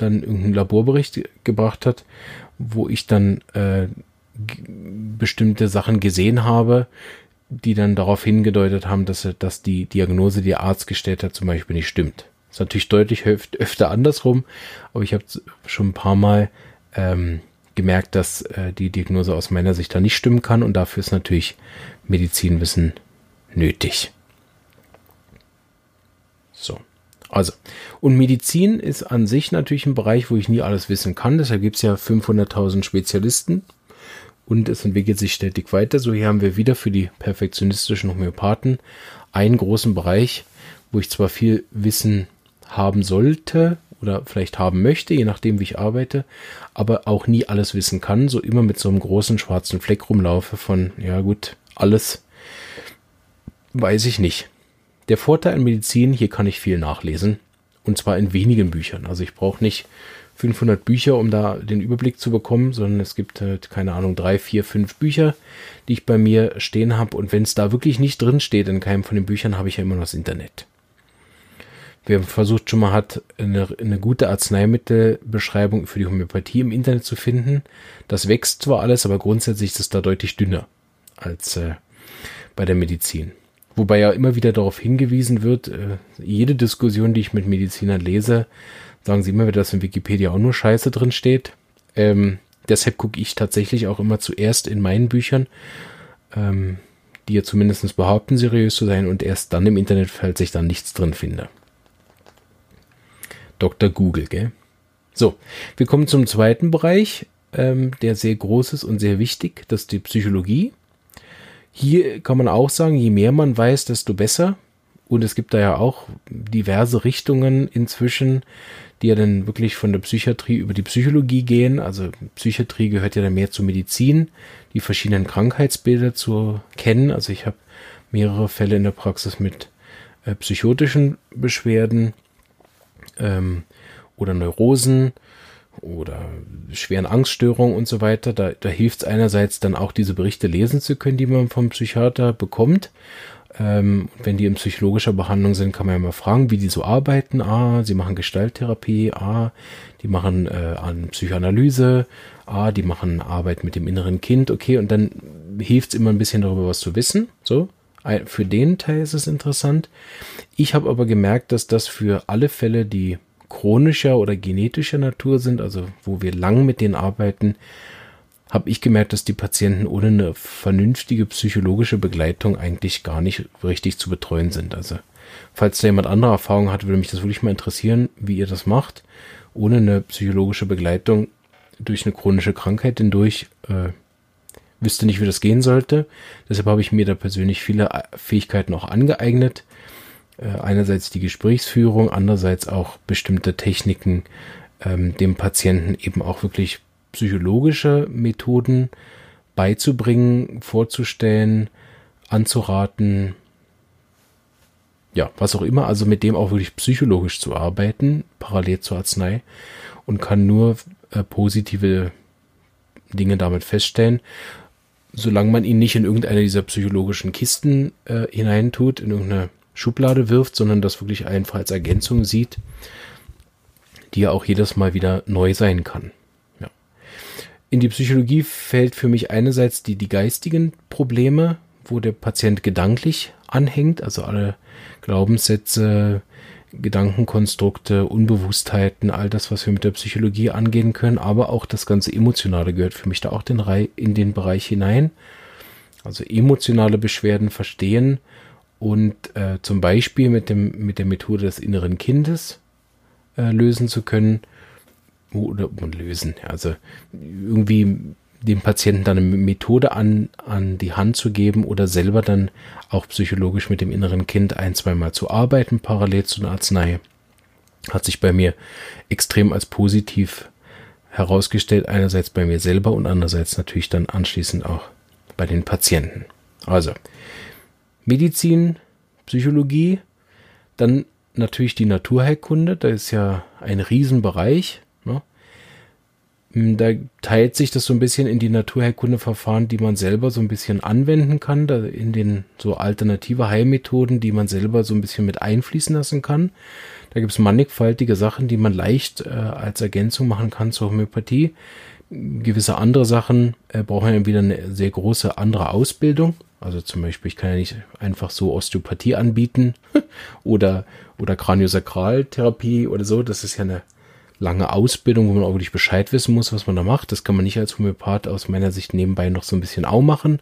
Speaker 1: dann irgendeinen Laborbericht gebracht hat, wo ich dann äh, bestimmte Sachen gesehen habe, die dann darauf hingedeutet haben, dass, dass die Diagnose, die der Arzt gestellt hat, zum Beispiel nicht stimmt. Das ist natürlich deutlich öfter andersrum, aber ich habe schon ein paar Mal ähm, gemerkt, dass äh, die Diagnose aus meiner Sicht da nicht stimmen kann und dafür ist natürlich Medizinwissen nötig. So. Also, und Medizin ist an sich natürlich ein Bereich, wo ich nie alles wissen kann. Deshalb gibt es ja 500.000 Spezialisten und es entwickelt sich stetig weiter. So hier haben wir wieder für die perfektionistischen Homöopathen einen großen Bereich, wo ich zwar viel Wissen haben sollte oder vielleicht haben möchte, je nachdem wie ich arbeite, aber auch nie alles wissen kann, so immer mit so einem großen schwarzen Fleck rumlaufe von, ja gut, alles weiß ich nicht. Der Vorteil in Medizin, hier kann ich viel nachlesen. Und zwar in wenigen Büchern. Also ich brauche nicht 500 Bücher, um da den Überblick zu bekommen, sondern es gibt halt, keine Ahnung, drei, vier, fünf Bücher, die ich bei mir stehen habe. Und wenn es da wirklich nicht drin steht in keinem von den Büchern, habe ich ja immer noch das Internet. Wer versucht schon mal hat, eine, eine gute Arzneimittelbeschreibung für die Homöopathie im Internet zu finden, das wächst zwar alles, aber grundsätzlich ist es da deutlich dünner als äh, bei der Medizin. Wobei ja immer wieder darauf hingewiesen wird, äh, jede Diskussion, die ich mit Medizinern lese, sagen sie immer wieder, dass in Wikipedia auch nur Scheiße drin steht. Ähm, deshalb gucke ich tatsächlich auch immer zuerst in meinen Büchern, ähm, die ja zumindest behaupten, seriös zu sein, und erst dann im Internet, falls ich dann nichts drin finde. Dr. Google, gell? So, wir kommen zum zweiten Bereich, ähm, der sehr groß ist und sehr wichtig, das ist die Psychologie. Hier kann man auch sagen, je mehr man weiß, desto besser. Und es gibt da ja auch diverse Richtungen inzwischen, die ja dann wirklich von der Psychiatrie über die Psychologie gehen. Also Psychiatrie gehört ja dann mehr zur Medizin, die verschiedenen Krankheitsbilder zu kennen. Also ich habe mehrere Fälle in der Praxis mit äh, psychotischen Beschwerden ähm, oder Neurosen oder schweren Angststörungen und so weiter. Da, da hilft es einerseits dann auch diese Berichte lesen zu können, die man vom Psychiater bekommt. Ähm, wenn die in psychologischer Behandlung sind, kann man ja mal fragen, wie die so arbeiten. Ah, sie machen Gestalttherapie. Ah, die machen äh, an Psychoanalyse. Ah, die machen Arbeit mit dem inneren Kind. Okay, und dann hilft es immer ein bisschen darüber, was zu wissen. So, für den Teil ist es interessant. Ich habe aber gemerkt, dass das für alle Fälle, die chronischer oder genetischer Natur sind, also wo wir lang mit denen arbeiten, habe ich gemerkt, dass die Patienten ohne eine vernünftige psychologische Begleitung eigentlich gar nicht richtig zu betreuen sind. Also falls da jemand andere Erfahrung hat, würde mich das wirklich mal interessieren, wie ihr das macht. Ohne eine psychologische Begleitung durch eine chronische Krankheit hindurch äh, wüsste nicht, wie das gehen sollte. Deshalb habe ich mir da persönlich viele äh, Fähigkeiten auch angeeignet. Äh, einerseits die Gesprächsführung, andererseits auch bestimmte Techniken, ähm, dem Patienten eben auch wirklich psychologische Methoden beizubringen, vorzustellen, anzuraten, ja, was auch immer, also mit dem auch wirklich psychologisch zu arbeiten, parallel zur Arznei. Und kann nur äh, positive Dinge damit feststellen. Solange man ihn nicht in irgendeine dieser psychologischen Kisten äh, hineintut, in irgendeine Schublade wirft, sondern das wirklich einfach als Ergänzung sieht, die ja auch jedes Mal wieder neu sein kann. Ja. In die Psychologie fällt für mich einerseits die, die geistigen Probleme, wo der Patient gedanklich anhängt, also alle Glaubenssätze, Gedankenkonstrukte, Unbewusstheiten, all das, was wir mit der Psychologie angehen können, aber auch das ganze Emotionale gehört für mich da auch den in den Bereich hinein. Also emotionale Beschwerden verstehen und äh, zum Beispiel mit, dem, mit der Methode des inneren Kindes äh, lösen zu können oder lösen. Also irgendwie dem Patienten dann eine Methode an, an die Hand zu geben oder selber dann auch psychologisch mit dem inneren Kind ein, zweimal zu arbeiten, parallel zu einer Arznei, hat sich bei mir extrem als positiv herausgestellt, einerseits bei mir selber und andererseits natürlich dann anschließend auch bei den Patienten. Also Medizin, Psychologie, dann natürlich die Naturheilkunde, da ist ja ein Riesenbereich. Ne? Hm, da teilt sich das so ein bisschen in die Naturheilkundeverfahren, die man selber so ein bisschen anwenden kann, da in den so alternative Heilmethoden, die man selber so ein bisschen mit einfließen lassen kann. Da gibt es mannigfaltige Sachen, die man leicht äh, als Ergänzung machen kann zur Homöopathie. Gewisse andere Sachen äh, brauchen ja wieder eine sehr große andere Ausbildung. Also zum Beispiel, ich kann ja nicht einfach so Osteopathie anbieten <laughs> oder, oder Kraniosakraltherapie oder so. Das ist ja eine lange Ausbildung, wo man auch wirklich Bescheid wissen muss, was man da macht. Das kann man nicht als Homöopath aus meiner Sicht nebenbei noch so ein bisschen auch machen.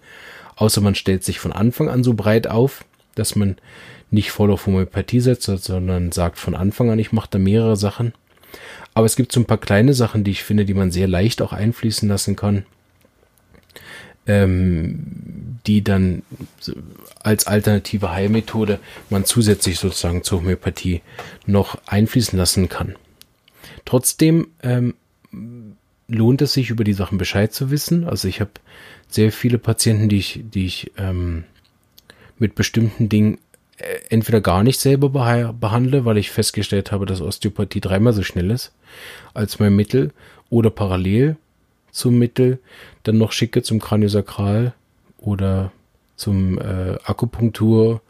Speaker 1: Außer man stellt sich von Anfang an so breit auf, dass man nicht voll auf Homöopathie setzt, sondern sagt von Anfang an, ich mache da mehrere Sachen. Aber es gibt so ein paar kleine Sachen, die ich finde, die man sehr leicht auch einfließen lassen kann, ähm, die dann als alternative Heilmethode man zusätzlich sozusagen zur Homöopathie noch einfließen lassen kann. Trotzdem ähm, lohnt es sich, über die Sachen Bescheid zu wissen. Also ich habe sehr viele Patienten, die ich, die ich ähm, mit bestimmten Dingen äh, entweder gar nicht selber behandle, weil ich festgestellt habe, dass Osteopathie dreimal so schnell ist als mein Mittel, oder parallel zum Mittel dann noch schicke zum Kraniosakral oder zum äh, Akupunktur,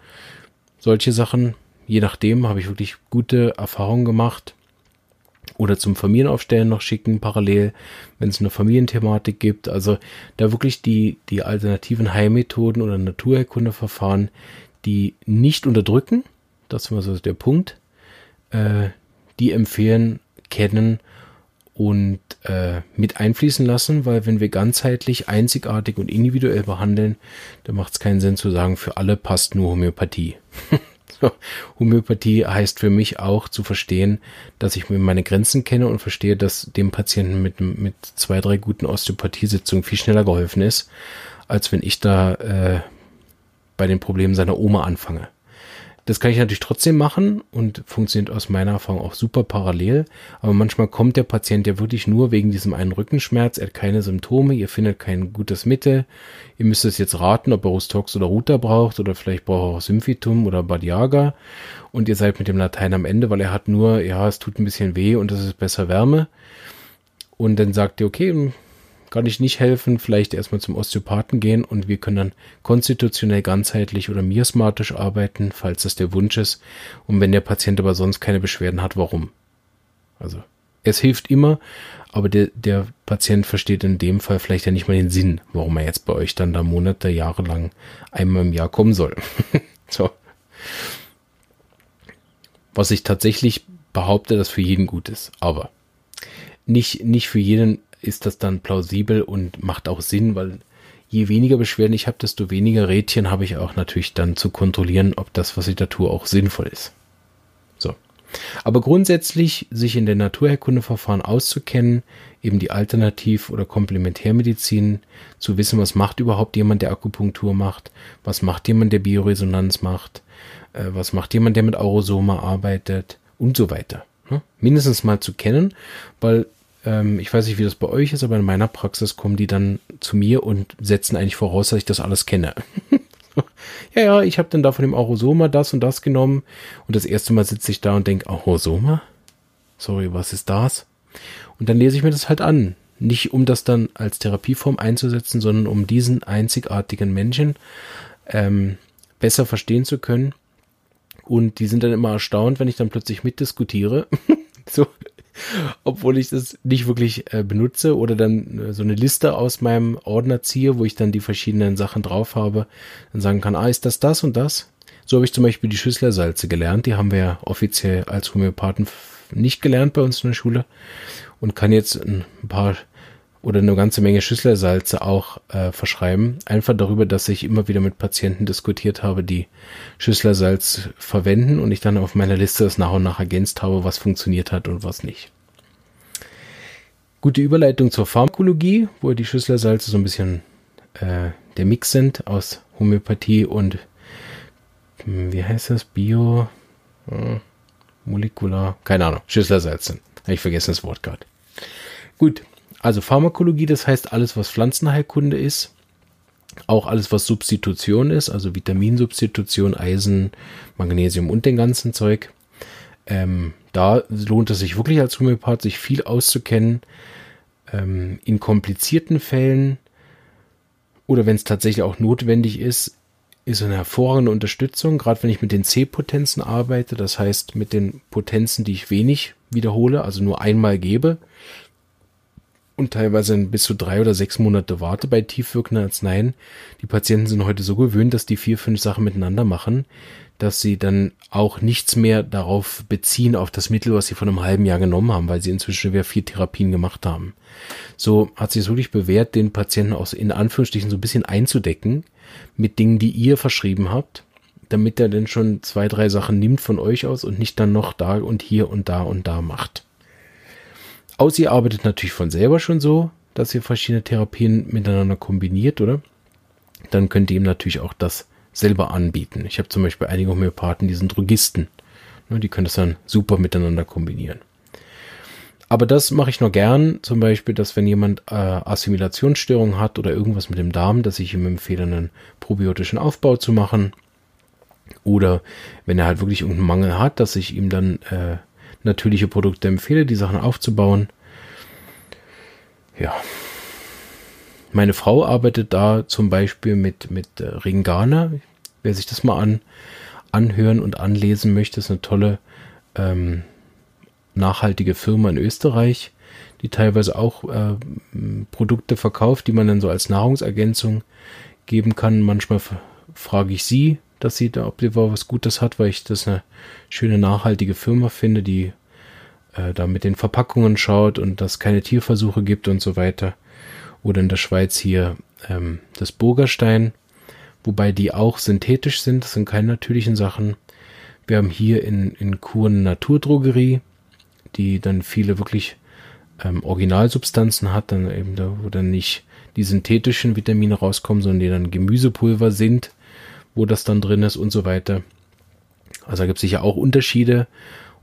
Speaker 1: solche Sachen. Je nachdem habe ich wirklich gute Erfahrungen gemacht. Oder zum Familienaufstellen noch schicken, parallel, wenn es eine Familienthematik gibt. Also da wirklich die, die alternativen Heilmethoden oder Naturheilkundeverfahren, die nicht unterdrücken, das war so der Punkt, äh, die empfehlen, kennen und äh, mit einfließen lassen, weil wenn wir ganzheitlich, einzigartig und individuell behandeln, dann macht es keinen Sinn zu sagen, für alle passt nur Homöopathie. <laughs> Homöopathie heißt für mich auch zu verstehen, dass ich mir meine Grenzen kenne und verstehe, dass dem Patienten mit, mit zwei, drei guten Osteopathiesitzungen viel schneller geholfen ist, als wenn ich da äh, bei den Problemen seiner Oma anfange. Das kann ich natürlich trotzdem machen und funktioniert aus meiner Erfahrung auch super parallel. Aber manchmal kommt der Patient ja wirklich nur wegen diesem einen Rückenschmerz. Er hat keine Symptome, ihr findet kein gutes Mittel. Ihr müsst es jetzt raten, ob er Rustox oder Ruta braucht oder vielleicht braucht er auch Symphytum oder Badiaga. Und ihr seid mit dem Latein am Ende, weil er hat nur, ja, es tut ein bisschen weh und es ist besser Wärme. Und dann sagt ihr, okay, kann ich nicht helfen, vielleicht erstmal zum Osteopathen gehen und wir können dann konstitutionell ganzheitlich oder miasmatisch arbeiten, falls das der Wunsch ist. Und wenn der Patient aber sonst keine Beschwerden hat, warum? Also, es hilft immer, aber der, der Patient versteht in dem Fall vielleicht ja nicht mal den Sinn, warum er jetzt bei euch dann da Monate, Jahre lang einmal im Jahr kommen soll. <laughs> so. Was ich tatsächlich behaupte, dass für jeden gut ist, aber nicht, nicht für jeden ist das dann plausibel und macht auch Sinn, weil je weniger Beschwerden ich habe, desto weniger Rädchen habe ich auch natürlich dann zu kontrollieren, ob das, was ich da tue, auch sinnvoll ist. So. Aber grundsätzlich sich in der Naturherkundeverfahren auszukennen, eben die Alternativ- oder Komplementärmedizin, zu wissen, was macht überhaupt jemand, der Akupunktur macht, was macht jemand, der Bioresonanz macht, äh, was macht jemand, der mit Aurosoma arbeitet und so weiter. Ne? Mindestens mal zu kennen, weil ähm, ich weiß nicht, wie das bei euch ist, aber in meiner Praxis kommen die dann zu mir und setzen eigentlich voraus, dass ich das alles kenne. <laughs> ja, ja, ich habe dann da von dem Aurosoma das und das genommen und das erste Mal sitze ich da und denke, Aurosoma? Sorry, was ist das? Und dann lese ich mir das halt an. Nicht um das dann als Therapieform einzusetzen, sondern um diesen einzigartigen Menschen ähm, besser verstehen zu können. Und die sind dann immer erstaunt, wenn ich dann plötzlich mitdiskutiere. <laughs> <laughs> so, obwohl ich das nicht wirklich äh, benutze oder dann äh, so eine Liste aus meinem Ordner ziehe, wo ich dann die verschiedenen Sachen drauf habe, dann sagen kann, ah, ist das das und das? So habe ich zum Beispiel die Schüsslersalze gelernt. Die haben wir ja offiziell als Homöopathen nicht gelernt bei uns in der Schule und kann jetzt ein paar oder eine ganze Menge Schüsslersalze auch äh, verschreiben. Einfach darüber, dass ich immer wieder mit Patienten diskutiert habe, die Schüsslersalz verwenden und ich dann auf meiner Liste das nach und nach ergänzt habe, was funktioniert hat und was nicht. Gute Überleitung zur Pharmakologie, wo die Schüsslersalze so ein bisschen äh, der Mix sind aus Homöopathie und hm, wie heißt das? Bio, äh, molekular, keine Ahnung, Schüsslersalze. Habe ich vergessen das Wort gerade. Gut, also Pharmakologie, das heißt alles, was Pflanzenheilkunde ist, auch alles, was Substitution ist, also Vitaminsubstitution, Eisen, Magnesium und den ganzen Zeug. Ähm, da lohnt es sich wirklich als Homöopath, sich viel auszukennen. Ähm, in komplizierten Fällen oder wenn es tatsächlich auch notwendig ist, ist eine hervorragende Unterstützung, gerade wenn ich mit den C-Potenzen arbeite, das heißt mit den Potenzen, die ich wenig wiederhole, also nur einmal gebe und teilweise bis zu drei oder sechs Monate warte bei tiefwirkenden Arzneien. Die Patienten sind heute so gewöhnt, dass die vier, fünf Sachen miteinander machen, dass sie dann auch nichts mehr darauf beziehen, auf das Mittel, was sie vor einem halben Jahr genommen haben, weil sie inzwischen wieder vier Therapien gemacht haben. So hat sich es wirklich bewährt, den Patienten auch in Anführungsstrichen so ein bisschen einzudecken mit Dingen, die ihr verschrieben habt, damit er dann schon zwei, drei Sachen nimmt von euch aus und nicht dann noch da und hier und da und da macht. Aus ihr arbeitet natürlich von selber schon so, dass ihr verschiedene Therapien miteinander kombiniert, oder? Dann könnt ihr ihm natürlich auch das selber anbieten. Ich habe zum Beispiel einige Homöopathen, die sind Drogisten. Ne, die können das dann super miteinander kombinieren. Aber das mache ich nur gern, zum Beispiel, dass wenn jemand äh, Assimilationsstörungen hat oder irgendwas mit dem Darm, dass ich ihm empfehle, einen probiotischen Aufbau zu machen. Oder wenn er halt wirklich irgendeinen Mangel hat, dass ich ihm dann äh, natürliche Produkte empfehle, die Sachen aufzubauen. Ja. Meine Frau arbeitet da zum Beispiel mit, mit äh, Ringana. Wer sich das mal an, anhören und anlesen möchte, ist eine tolle ähm, nachhaltige Firma in Österreich, die teilweise auch äh, Produkte verkauft, die man dann so als Nahrungsergänzung geben kann. Manchmal frage ich sie, dass sie da, die was Gutes hat, weil ich das eine schöne nachhaltige Firma finde, die äh, da mit den Verpackungen schaut und dass keine Tierversuche gibt und so weiter. Oder in der Schweiz hier ähm, das Burgerstein, wobei die auch synthetisch sind, das sind keine natürlichen Sachen. Wir haben hier in, in Kur Naturdrogerie, die dann viele wirklich ähm, Originalsubstanzen hat, dann eben da, wo dann nicht die synthetischen Vitamine rauskommen, sondern die dann Gemüsepulver sind, wo das dann drin ist und so weiter. Also da gibt es sicher auch Unterschiede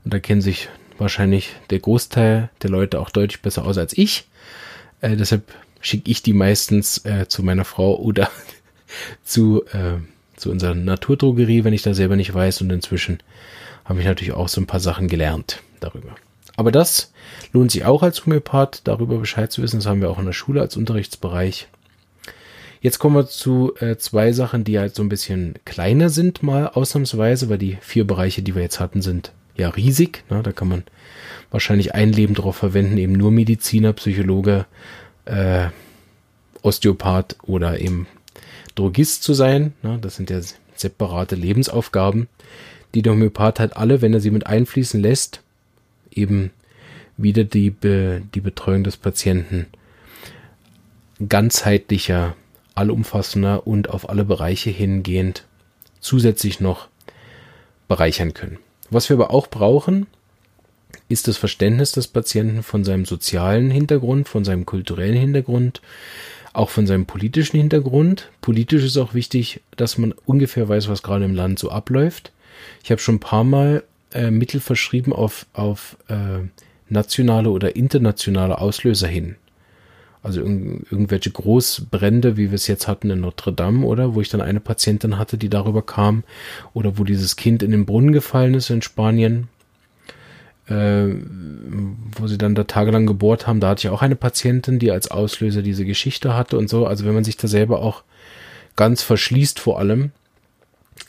Speaker 1: und da kennen sich wahrscheinlich der Großteil der Leute auch deutlich besser aus als ich. Äh, deshalb schicke ich die meistens äh, zu meiner Frau oder <laughs> zu, äh, zu unserer Naturdrogerie, wenn ich da selber nicht weiß. Und inzwischen habe ich natürlich auch so ein paar Sachen gelernt darüber. Aber das lohnt sich auch als Homöopath, darüber Bescheid zu wissen. Das haben wir auch in der Schule als Unterrichtsbereich. Jetzt kommen wir zu äh, zwei Sachen, die halt so ein bisschen kleiner sind, mal ausnahmsweise, weil die vier Bereiche, die wir jetzt hatten, sind ja riesig. Ne? Da kann man wahrscheinlich ein Leben drauf verwenden, eben nur Mediziner, Psychologe, äh, Osteopath oder eben Drogist zu sein. Ne? Das sind ja separate Lebensaufgaben, die der Homöopath halt alle, wenn er sie mit einfließen lässt, eben wieder die, Be die Betreuung des Patienten ganzheitlicher, allumfassender und auf alle Bereiche hingehend zusätzlich noch bereichern können. Was wir aber auch brauchen, ist das Verständnis des Patienten von seinem sozialen Hintergrund, von seinem kulturellen Hintergrund, auch von seinem politischen Hintergrund. Politisch ist auch wichtig, dass man ungefähr weiß, was gerade im Land so abläuft. Ich habe schon ein paar Mal äh, Mittel verschrieben auf, auf äh, nationale oder internationale Auslöser hin. Also irg irgendwelche Großbrände, wie wir es jetzt hatten in Notre Dame, oder wo ich dann eine Patientin hatte, die darüber kam, oder wo dieses Kind in den Brunnen gefallen ist in Spanien, äh, wo sie dann da tagelang gebohrt haben. Da hatte ich auch eine Patientin, die als Auslöser diese Geschichte hatte und so. Also wenn man sich da selber auch ganz verschließt vor allem,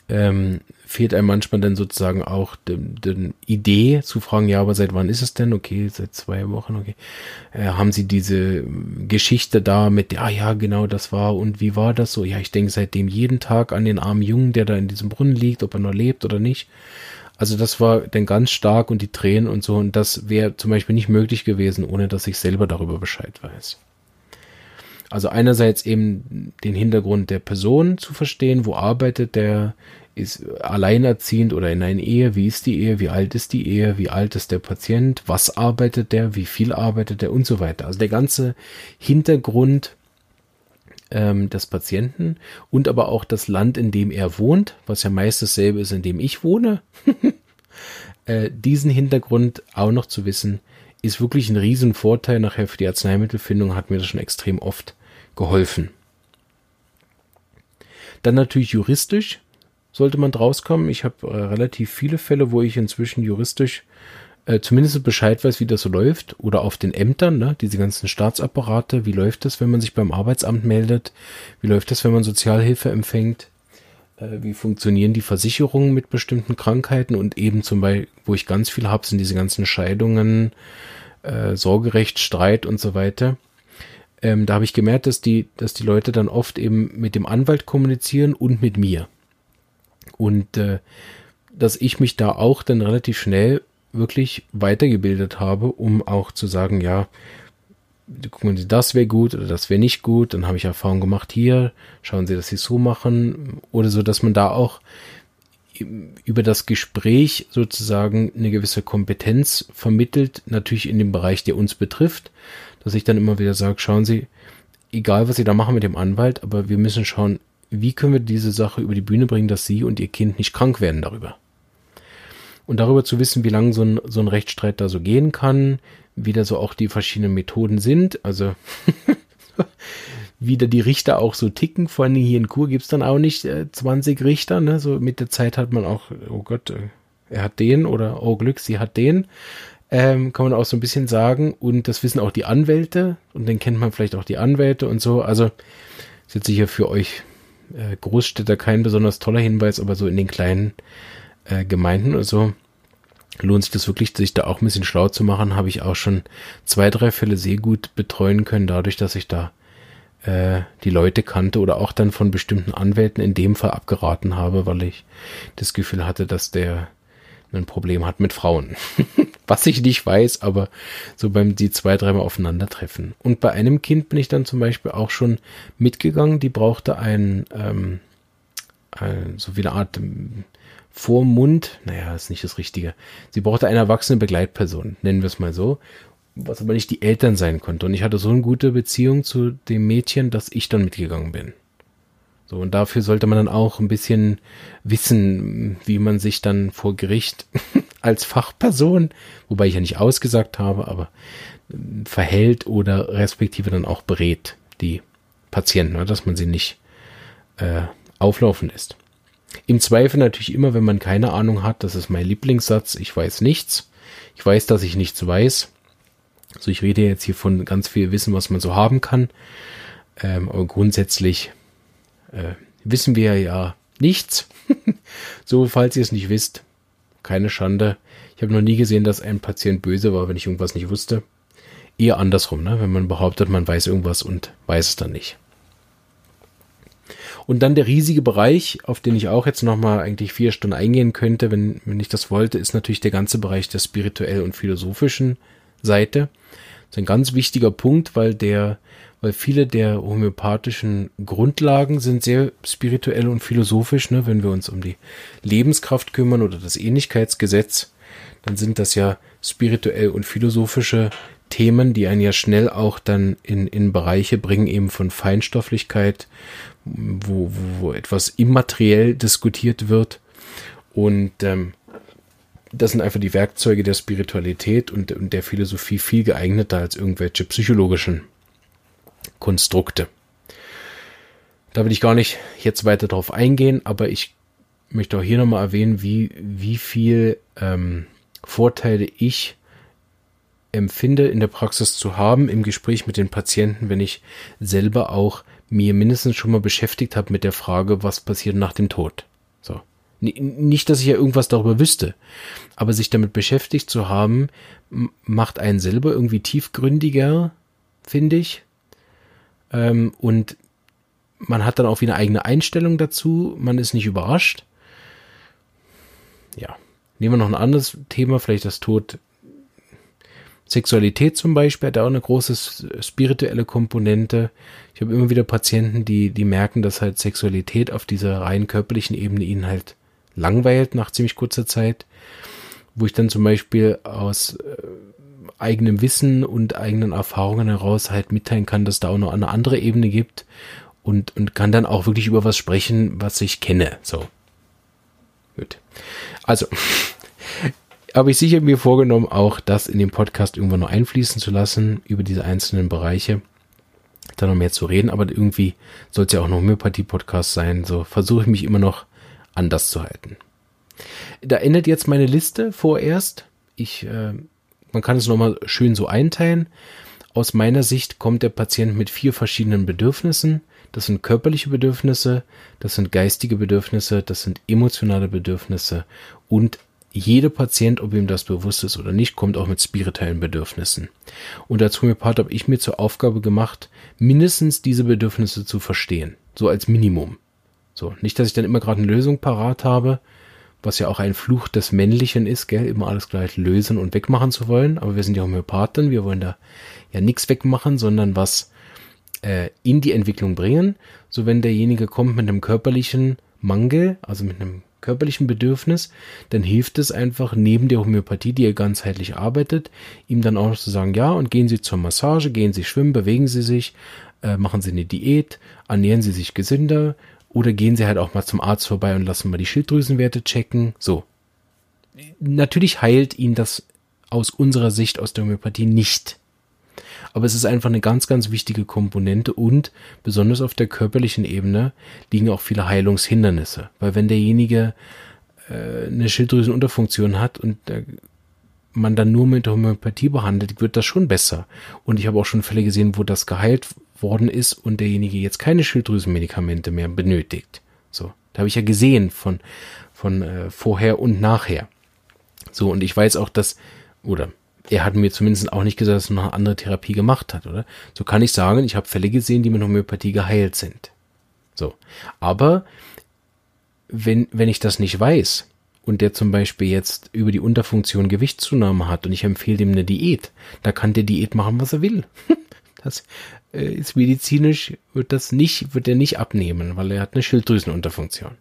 Speaker 1: ähm, fehlt einem manchmal dann sozusagen auch die, Idee zu fragen, ja, aber seit wann ist es denn? Okay, seit zwei Wochen, okay. Äh, haben Sie diese Geschichte da mit, ah ja, genau, das war und wie war das so? Ja, ich denke seitdem jeden Tag an den armen Jungen, der da in diesem Brunnen liegt, ob er noch lebt oder nicht. Also das war dann ganz stark und die Tränen und so und das wäre zum Beispiel nicht möglich gewesen, ohne dass ich selber darüber Bescheid weiß. Also einerseits eben den Hintergrund der Person zu verstehen, wo arbeitet der, ist alleinerziehend oder in einer Ehe, wie ist die Ehe, wie alt ist die Ehe, wie alt ist der Patient, was arbeitet der, wie viel arbeitet der? Und so weiter. Also der ganze Hintergrund ähm, des Patienten und aber auch das Land, in dem er wohnt, was ja meist dasselbe ist, in dem ich wohne. <laughs> äh, diesen Hintergrund auch noch zu wissen, ist wirklich ein Riesenvorteil. Nachher für die Arzneimittelfindung, hat mir das schon extrem oft geholfen. Dann natürlich juristisch sollte man draus kommen. Ich habe äh, relativ viele Fälle, wo ich inzwischen juristisch äh, zumindest Bescheid weiß, wie das so läuft. Oder auf den Ämtern, ne? diese ganzen Staatsapparate. Wie läuft das, wenn man sich beim Arbeitsamt meldet? Wie läuft das, wenn man Sozialhilfe empfängt? Äh, wie funktionieren die Versicherungen mit bestimmten Krankheiten? Und eben zum Beispiel, wo ich ganz viel habe, sind diese ganzen Scheidungen, äh, Sorgerecht, Streit und so weiter. Ähm, da habe ich gemerkt, dass die, dass die Leute dann oft eben mit dem Anwalt kommunizieren und mit mir. Und äh, dass ich mich da auch dann relativ schnell wirklich weitergebildet habe, um auch zu sagen, ja, gucken Sie, das wäre gut oder das wäre nicht gut, dann habe ich Erfahrung gemacht hier, schauen Sie, dass Sie es so machen. Oder so, dass man da auch über das Gespräch sozusagen eine gewisse Kompetenz vermittelt, natürlich in dem Bereich, der uns betrifft, dass ich dann immer wieder sage, schauen Sie, egal was Sie da machen mit dem Anwalt, aber wir müssen schauen, wie können wir diese Sache über die Bühne bringen, dass Sie und Ihr Kind nicht krank werden darüber. Und darüber zu wissen, wie lange so ein, so ein Rechtsstreit da so gehen kann, wie da so auch die verschiedenen Methoden sind. Also <laughs> wieder die Richter auch so ticken. Vor allem hier in Kur gibt's dann auch nicht äh, 20 Richter. Ne? So mit der Zeit hat man auch, oh Gott, äh, er hat den oder oh Glück, sie hat den. Ähm, kann man auch so ein bisschen sagen. Und das wissen auch die Anwälte. Und dann kennt man vielleicht auch die Anwälte und so. Also ist jetzt sicher für euch äh, Großstädter kein besonders toller Hinweis, aber so in den kleinen äh, Gemeinden oder so lohnt sich das wirklich, sich da auch ein bisschen schlau zu machen. Habe ich auch schon zwei, drei Fälle sehr gut betreuen können, dadurch, dass ich da äh, die Leute kannte oder auch dann von bestimmten Anwälten in dem Fall abgeraten habe, weil ich das Gefühl hatte, dass der ein Problem hat mit Frauen. <laughs> Was ich nicht weiß, aber so beim die zwei, dreimal aufeinandertreffen. Und bei einem Kind bin ich dann zum Beispiel auch schon mitgegangen, die brauchte ein, ähm, ein so wie eine Art ähm, Vormund, naja, ist nicht das Richtige. Sie brauchte eine erwachsene Begleitperson, nennen wir es mal so, was aber nicht die Eltern sein konnte. Und ich hatte so eine gute Beziehung zu dem Mädchen, dass ich dann mitgegangen bin. So, und dafür sollte man dann auch ein bisschen wissen, wie man sich dann vor Gericht <laughs> als Fachperson, wobei ich ja nicht ausgesagt habe, aber verhält oder respektive dann auch berät die Patienten, ne, dass man sie nicht äh, auflaufen lässt. Im Zweifel natürlich immer, wenn man keine Ahnung hat, das ist mein Lieblingssatz, ich weiß nichts. Ich weiß, dass ich nichts weiß. Also ich rede jetzt hier von ganz viel Wissen, was man so haben kann. Ähm, aber grundsätzlich äh, wissen wir ja nichts. <laughs> so, falls ihr es nicht wisst, keine Schande. Ich habe noch nie gesehen, dass ein Patient böse war, wenn ich irgendwas nicht wusste. Eher andersrum, ne? wenn man behauptet, man weiß irgendwas und weiß es dann nicht. Und dann der riesige Bereich, auf den ich auch jetzt nochmal eigentlich vier Stunden eingehen könnte, wenn, wenn ich das wollte, ist natürlich der ganze Bereich der spirituell und philosophischen Seite. Das ist ein ganz wichtiger Punkt, weil der weil viele der homöopathischen Grundlagen sind sehr spirituell und philosophisch. Ne? Wenn wir uns um die Lebenskraft kümmern oder das Ähnlichkeitsgesetz, dann sind das ja spirituell und philosophische Themen, die einen ja schnell auch dann in, in Bereiche bringen, eben von Feinstofflichkeit, wo, wo, wo etwas immateriell diskutiert wird. Und ähm, das sind einfach die Werkzeuge der Spiritualität und, und der Philosophie viel geeigneter als irgendwelche psychologischen Konstrukte. Da will ich gar nicht jetzt weiter drauf eingehen, aber ich möchte auch hier nochmal erwähnen, wie, wie viel ähm, Vorteile ich empfinde in der Praxis zu haben im Gespräch mit den Patienten, wenn ich selber auch mir mindestens schon mal beschäftigt habe mit der Frage, was passiert nach dem Tod. So. Nicht, dass ich ja irgendwas darüber wüsste, aber sich damit beschäftigt zu haben, macht einen selber irgendwie tiefgründiger, finde ich, ähm, und man hat dann auch wieder eine eigene Einstellung dazu. Man ist nicht überrascht. Ja. Nehmen wir noch ein anderes Thema, vielleicht das Tod. Sexualität zum Beispiel hat auch eine große spirituelle Komponente. Ich habe immer wieder Patienten, die, die merken, dass halt Sexualität auf dieser rein körperlichen Ebene ihnen halt langweilt nach ziemlich kurzer Zeit. Wo ich dann zum Beispiel aus äh, eigenem Wissen und eigenen Erfahrungen heraus halt mitteilen kann, dass da auch noch eine andere Ebene gibt und, und kann dann auch wirklich über was sprechen, was ich kenne. So. Gut. Also, <laughs> habe ich sicher mir vorgenommen, auch das in den Podcast irgendwann noch einfließen zu lassen, über diese einzelnen Bereiche, da noch mehr zu reden, aber irgendwie soll es ja auch noch Homöopathie-Podcast sein, so versuche ich mich immer noch anders zu halten. Da endet jetzt meine Liste vorerst. Ich äh, man kann es nochmal schön so einteilen. Aus meiner Sicht kommt der Patient mit vier verschiedenen Bedürfnissen. Das sind körperliche Bedürfnisse, das sind geistige Bedürfnisse, das sind emotionale Bedürfnisse und jeder Patient, ob ihm das bewusst ist oder nicht, kommt auch mit spirituellen Bedürfnissen. Und als Homöopath habe ich mir zur Aufgabe gemacht, mindestens diese Bedürfnisse zu verstehen. So als Minimum. So, nicht, dass ich dann immer gerade eine Lösung parat habe, was ja auch ein Fluch des Männlichen ist, gell, immer alles gleich lösen und wegmachen zu wollen. Aber wir sind ja Homöopathen, wir wollen da ja nichts wegmachen, sondern was äh, in die Entwicklung bringen. So wenn derjenige kommt mit einem körperlichen Mangel, also mit einem körperlichen Bedürfnis, dann hilft es einfach neben der Homöopathie, die ja ganzheitlich arbeitet, ihm dann auch noch zu sagen, ja, und gehen Sie zur Massage, gehen Sie schwimmen, bewegen Sie sich, äh, machen Sie eine Diät, ernähren Sie sich gesünder, oder gehen sie halt auch mal zum Arzt vorbei und lassen mal die Schilddrüsenwerte checken. So. Natürlich heilt ihn das aus unserer Sicht aus der Homöopathie nicht. Aber es ist einfach eine ganz, ganz wichtige Komponente und besonders auf der körperlichen Ebene liegen auch viele Heilungshindernisse. Weil wenn derjenige äh, eine Schilddrüsenunterfunktion hat und äh, man dann nur mit Homöopathie behandelt, wird das schon besser. Und ich habe auch schon Fälle gesehen, wo das geheilt worden ist und derjenige jetzt keine Schilddrüsenmedikamente mehr benötigt. So, da habe ich ja gesehen von von äh, vorher und nachher. So und ich weiß auch, dass oder er hat mir zumindest auch nicht gesagt, dass er noch eine andere Therapie gemacht hat, oder? So kann ich sagen, ich habe Fälle gesehen, die mit Homöopathie geheilt sind. So, aber wenn wenn ich das nicht weiß, und der zum Beispiel jetzt über die Unterfunktion Gewichtszunahme hat und ich empfehle dem eine Diät, da kann der Diät machen, was er will. <laughs> Das äh, ist medizinisch, wird das nicht, wird er nicht abnehmen, weil er hat eine Schilddrüsenunterfunktion.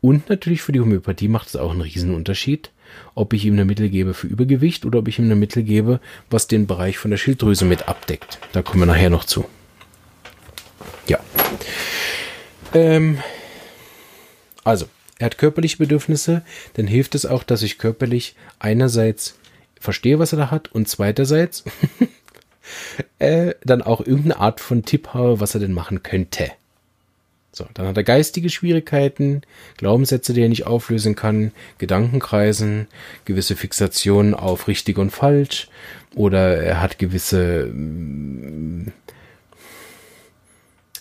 Speaker 1: Und natürlich für die Homöopathie macht es auch einen Riesenunterschied, ob ich ihm eine Mittel gebe für Übergewicht oder ob ich ihm eine Mittel gebe, was den Bereich von der Schilddrüse mit abdeckt. Da kommen wir nachher noch zu. Ja. Ähm, also, er hat körperliche Bedürfnisse, dann hilft es auch, dass ich körperlich einerseits verstehe, was er da hat und zweiterseits äh, dann auch irgendeine Art von Tipp habe, was er denn machen könnte. So, dann hat er geistige Schwierigkeiten, Glaubenssätze, die er nicht auflösen kann, Gedankenkreisen, gewisse Fixationen auf richtig und falsch oder er hat gewisse äh,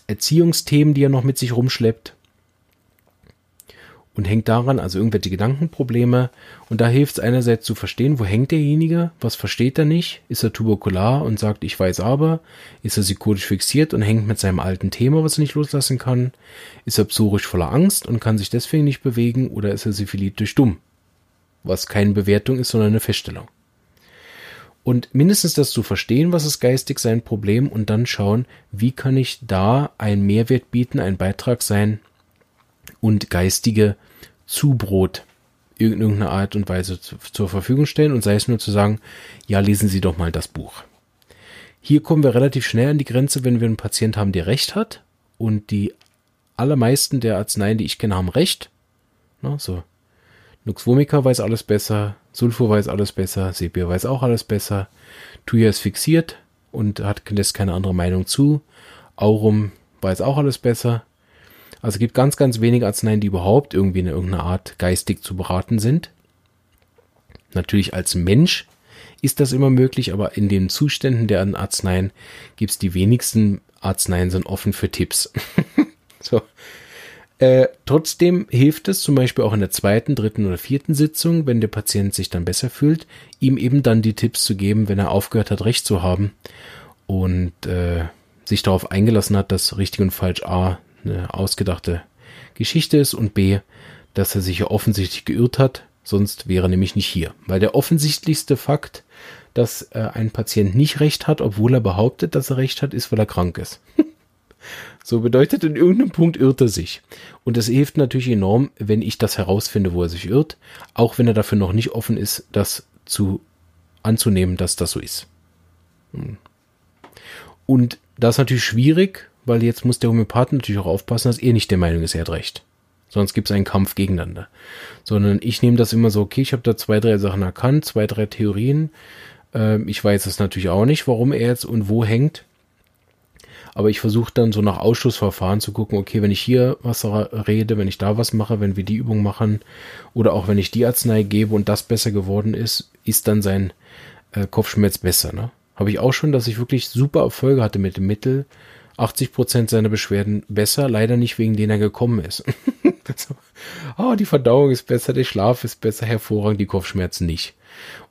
Speaker 1: Erziehungsthemen, die er noch mit sich rumschleppt und hängt daran, also irgendwelche Gedankenprobleme. Und da hilft es einerseits zu verstehen, wo hängt derjenige, was versteht er nicht, ist er tuberkular und sagt, ich weiß aber, ist er psychotisch fixiert und hängt mit seinem alten Thema, was er nicht loslassen kann, ist er psorisch voller Angst und kann sich deswegen nicht bewegen? Oder ist er syphilitisch dumm, was keine Bewertung ist, sondern eine Feststellung. Und mindestens das zu verstehen, was ist geistig sein Problem und dann schauen, wie kann ich da einen Mehrwert bieten, ein Beitrag sein, und geistige Zubrot in irgendeiner Art und Weise zur Verfügung stellen und sei es nur zu sagen, ja, lesen Sie doch mal das Buch. Hier kommen wir relativ schnell an die Grenze, wenn wir einen Patient haben, der Recht hat und die allermeisten der Arzneien, die ich kenne, haben Recht. Na, so. Nux vomica weiß alles besser, Sulfur weiß alles besser, Sepia weiß auch alles besser, Tuya ist fixiert und hat, lässt keine andere Meinung zu, Aurum weiß auch alles besser, also es gibt ganz, ganz wenige Arzneien, die überhaupt irgendwie in irgendeiner Art geistig zu beraten sind. Natürlich als Mensch ist das immer möglich, aber in den Zuständen der Arzneien gibt es die wenigsten Arzneien sind offen für Tipps. <laughs> so. Äh, trotzdem hilft es zum Beispiel auch in der zweiten, dritten oder vierten Sitzung, wenn der Patient sich dann besser fühlt, ihm eben dann die Tipps zu geben, wenn er aufgehört hat, recht zu haben und äh, sich darauf eingelassen hat, dass richtig und falsch A eine ausgedachte Geschichte ist und B, dass er sich ja offensichtlich geirrt hat, sonst wäre er nämlich nicht hier. Weil der offensichtlichste Fakt, dass äh, ein Patient nicht recht hat, obwohl er behauptet, dass er recht hat, ist, weil er krank ist. <laughs> so bedeutet, in irgendeinem Punkt irrt er sich. Und es hilft natürlich enorm, wenn ich das herausfinde, wo er sich irrt, auch wenn er dafür noch nicht offen ist, das zu anzunehmen, dass das so ist. Hm. Und das ist natürlich schwierig, weil jetzt muss der Homöopath natürlich auch aufpassen, dass er nicht der Meinung ist, er hat recht. Sonst gibt es einen Kampf gegeneinander. Sondern ich nehme das immer so, okay, ich habe da zwei, drei Sachen erkannt, zwei, drei Theorien. Äh, ich weiß es natürlich auch nicht, warum er jetzt und wo hängt. Aber ich versuche dann so nach Ausschussverfahren zu gucken, okay, wenn ich hier was rede, wenn ich da was mache, wenn wir die Übung machen oder auch wenn ich die Arznei gebe und das besser geworden ist, ist dann sein äh, Kopfschmerz besser. Ne? Habe ich auch schon, dass ich wirklich super Erfolge hatte mit dem Mittel 80 Prozent seiner Beschwerden besser, leider nicht wegen denen er gekommen ist. <laughs> oh, die Verdauung ist besser, der Schlaf ist besser, hervorragend, die Kopfschmerzen nicht.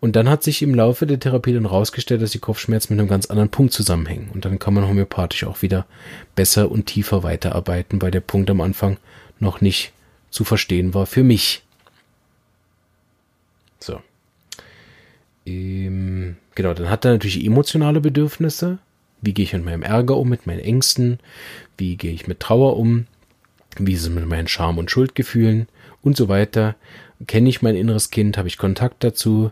Speaker 1: Und dann hat sich im Laufe der Therapie dann rausgestellt, dass die Kopfschmerzen mit einem ganz anderen Punkt zusammenhängen. Und dann kann man homöopathisch auch wieder besser und tiefer weiterarbeiten, weil der Punkt am Anfang noch nicht zu verstehen war für mich. So. Ähm, genau, dann hat er natürlich emotionale Bedürfnisse. Wie gehe ich mit meinem Ärger um, mit meinen Ängsten? Wie gehe ich mit Trauer um? Wie ist es mit meinen Scham- und Schuldgefühlen? Und so weiter. Kenne ich mein inneres Kind? Habe ich Kontakt dazu?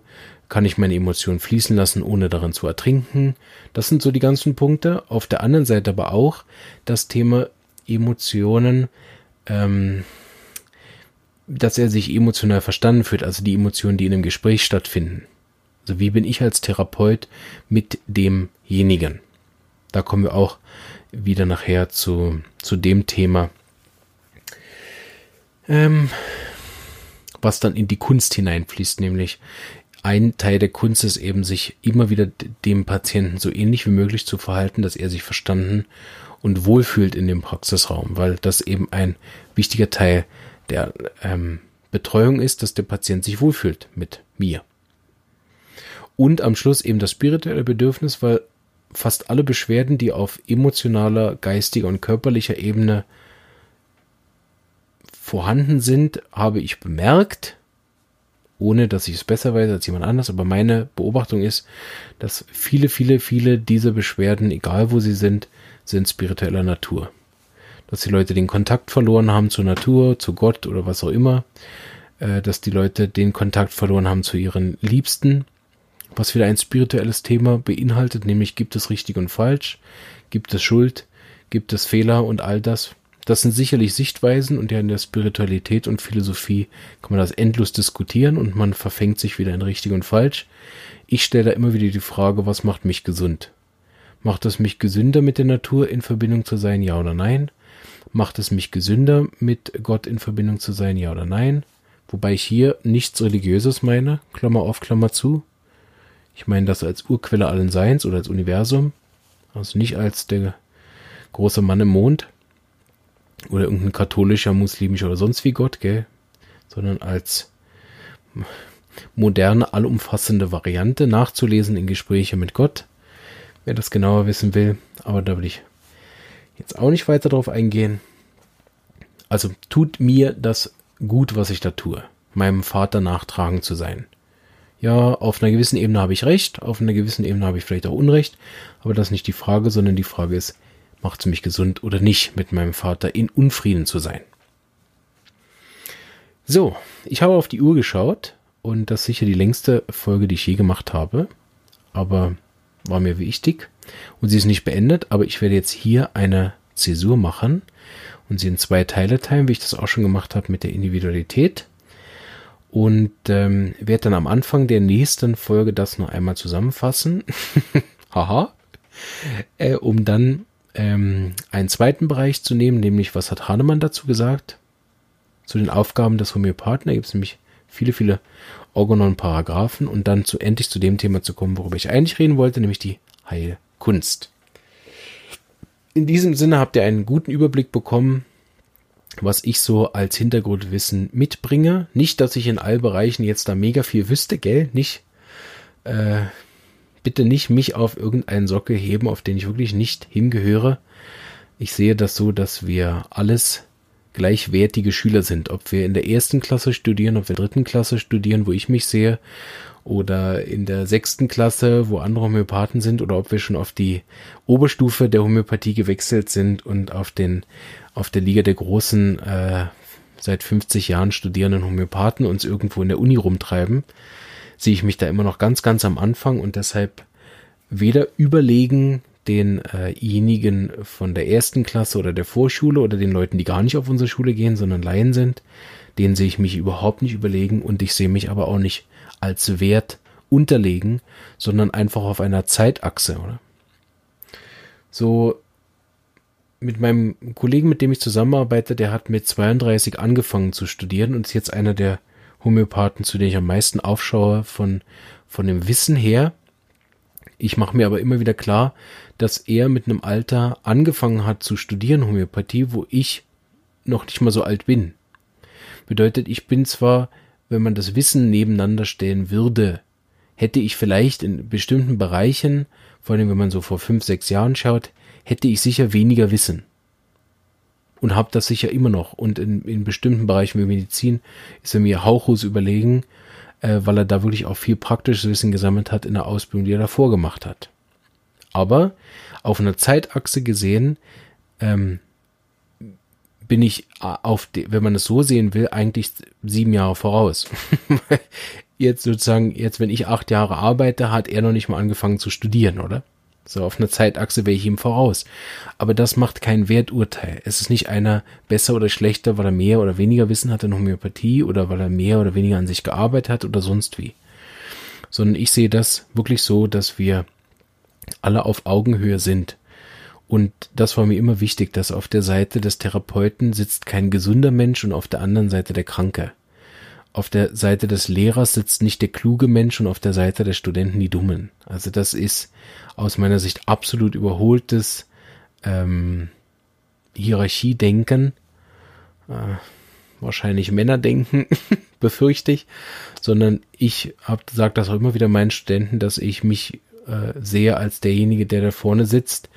Speaker 1: Kann ich meine Emotionen fließen lassen, ohne darin zu ertrinken? Das sind so die ganzen Punkte. Auf der anderen Seite aber auch das Thema Emotionen, ähm, dass er sich emotional verstanden fühlt, also die Emotionen, die in einem Gespräch stattfinden. Also wie bin ich als Therapeut mit demjenigen? Da kommen wir auch wieder nachher zu, zu dem Thema, ähm, was dann in die Kunst hineinfließt, nämlich ein Teil der Kunst ist eben, sich immer wieder dem Patienten so ähnlich wie möglich zu verhalten, dass er sich verstanden und wohlfühlt in dem Praxisraum, weil das eben ein wichtiger Teil der ähm, Betreuung ist, dass der Patient sich wohlfühlt mit mir. Und am Schluss eben das spirituelle Bedürfnis, weil fast alle Beschwerden, die auf emotionaler, geistiger und körperlicher Ebene vorhanden sind, habe ich bemerkt, ohne dass ich es besser weiß als jemand anders, aber meine Beobachtung ist, dass viele, viele, viele dieser Beschwerden, egal wo sie sind, sind spiritueller Natur. Dass die Leute den Kontakt verloren haben zur Natur, zu Gott oder was auch immer, äh, dass die Leute den Kontakt verloren haben zu ihren Liebsten, was wieder ein spirituelles Thema beinhaltet, nämlich gibt es richtig und falsch, gibt es Schuld, gibt es Fehler und all das. Das sind sicherlich Sichtweisen und ja in der Spiritualität und Philosophie kann man das endlos diskutieren und man verfängt sich wieder in richtig und falsch. Ich stelle da immer wieder die Frage, was macht mich gesund? Macht es mich gesünder mit der Natur in Verbindung zu sein, ja oder nein? Macht es mich gesünder mit Gott in Verbindung zu sein, ja oder nein? Wobei ich hier nichts Religiöses meine, Klammer auf, Klammer zu. Ich meine das als Urquelle allen Seins oder als Universum, also nicht als der große Mann im Mond oder irgendein katholischer, muslimischer oder sonst wie Gott, gell? Sondern als moderne, allumfassende Variante nachzulesen in Gespräche mit Gott, wer das genauer wissen will. Aber da will ich jetzt auch nicht weiter drauf eingehen. Also tut mir das gut, was ich da tue, meinem Vater nachtragen zu sein. Ja, auf einer gewissen Ebene habe ich recht, auf einer gewissen Ebene habe ich vielleicht auch Unrecht, aber das ist nicht die Frage, sondern die Frage ist, macht es mich gesund oder nicht, mit meinem Vater in Unfrieden zu sein. So, ich habe auf die Uhr geschaut und das ist sicher die längste Folge, die ich je gemacht habe, aber war mir wichtig und sie ist nicht beendet, aber ich werde jetzt hier eine Zäsur machen und sie in zwei Teile teilen, wie ich das auch schon gemacht habe mit der Individualität und ähm, werde dann am Anfang der nächsten Folge das noch einmal zusammenfassen, <laughs> haha, äh, um dann ähm, einen zweiten Bereich zu nehmen, nämlich was hat Hahnemann dazu gesagt? Zu den Aufgaben des Homöopathen. Da gibt es nämlich viele, viele Organon-Paragraphen und dann zu endlich zu dem Thema zu kommen, worüber ich eigentlich reden wollte, nämlich die Heilkunst. In diesem Sinne habt ihr einen guten Überblick bekommen, was ich so als Hintergrundwissen mitbringe. Nicht, dass ich in allen Bereichen jetzt da mega viel wüsste, gell? Nicht. Äh, bitte nicht mich auf irgendeinen Sockel heben, auf den ich wirklich nicht hingehöre. Ich sehe das so, dass wir alles gleichwertige Schüler sind. Ob wir in der ersten Klasse studieren, ob wir in der dritten Klasse studieren, wo ich mich sehe, oder in der sechsten Klasse, wo andere Homöopathen sind, oder ob wir schon auf die Oberstufe der Homöopathie gewechselt sind und auf den, auf der Liga der großen, äh, seit 50 Jahren studierenden Homöopathen uns irgendwo in der Uni rumtreiben sehe ich mich da immer noch ganz, ganz am Anfang und deshalb weder überlegen denjenigen äh von der ersten Klasse oder der Vorschule oder den Leuten, die gar nicht auf unsere Schule gehen, sondern Laien sind, denen sehe ich mich überhaupt nicht überlegen und ich sehe mich aber auch nicht als Wert unterlegen, sondern einfach auf einer Zeitachse, oder? So mit meinem Kollegen, mit dem ich zusammenarbeite, der hat mit 32 angefangen zu studieren und ist jetzt einer der Homöopathen, zu denen ich am meisten aufschaue von, von dem Wissen her. Ich mache mir aber immer wieder klar, dass er mit einem Alter angefangen hat zu studieren Homöopathie, wo ich noch nicht mal so alt bin. Bedeutet, ich bin zwar, wenn man das Wissen nebeneinander stellen würde, hätte ich vielleicht in bestimmten Bereichen, vor allem wenn man so vor fünf, sechs Jahren schaut, hätte ich sicher weniger Wissen und habe das sicher immer noch. Und in, in bestimmten Bereichen wie Medizin ist er mir hauchlos überlegen, äh, weil er da wirklich auch viel praktisches Wissen gesammelt hat in der Ausbildung, die er davor gemacht hat. Aber auf einer Zeitachse gesehen ähm, bin ich auf, die, wenn man es so sehen will, eigentlich sieben Jahre voraus. <laughs> jetzt sozusagen, jetzt wenn ich acht Jahre arbeite, hat er noch nicht mal angefangen zu studieren, oder? So auf einer Zeitachse wäre ich ihm voraus. Aber das macht kein Werturteil. Es ist nicht einer besser oder schlechter, weil er mehr oder weniger Wissen hat in Homöopathie oder weil er mehr oder weniger an sich gearbeitet hat oder sonst wie. sondern ich sehe das wirklich so, dass wir alle auf Augenhöhe sind. Und das war mir immer wichtig, dass auf der Seite des Therapeuten sitzt kein gesunder Mensch und auf der anderen Seite der Kranke. Auf der Seite des Lehrers sitzt nicht der kluge Mensch und auf der Seite der Studenten die Dummen. Also das ist aus meiner Sicht absolut überholtes ähm, Hierarchiedenken. Äh, wahrscheinlich Männerdenken, <laughs> befürchte ich, sondern ich gesagt das auch immer wieder meinen Studenten, dass ich mich äh, sehe als derjenige, der da vorne sitzt,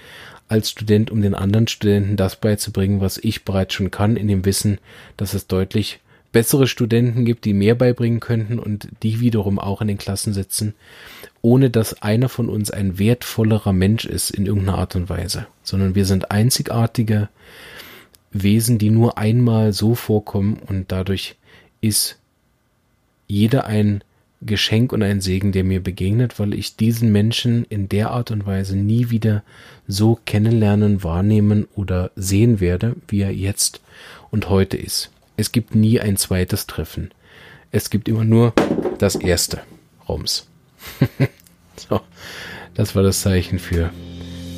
Speaker 1: als Student, um den anderen Studenten das beizubringen, was ich bereits schon kann, in dem Wissen, dass es deutlich bessere Studenten gibt, die mehr beibringen könnten und die wiederum auch in den Klassen sitzen, ohne dass einer von uns ein wertvollerer Mensch ist in irgendeiner Art und Weise, sondern wir sind einzigartige Wesen, die nur einmal so vorkommen und dadurch ist jeder ein Geschenk und ein Segen, der mir begegnet, weil ich diesen Menschen in der Art und Weise nie wieder so kennenlernen, wahrnehmen oder sehen werde, wie er jetzt und heute ist. Es gibt nie ein zweites Treffen. Es gibt immer nur das erste. Rums. <laughs> so, das war das Zeichen für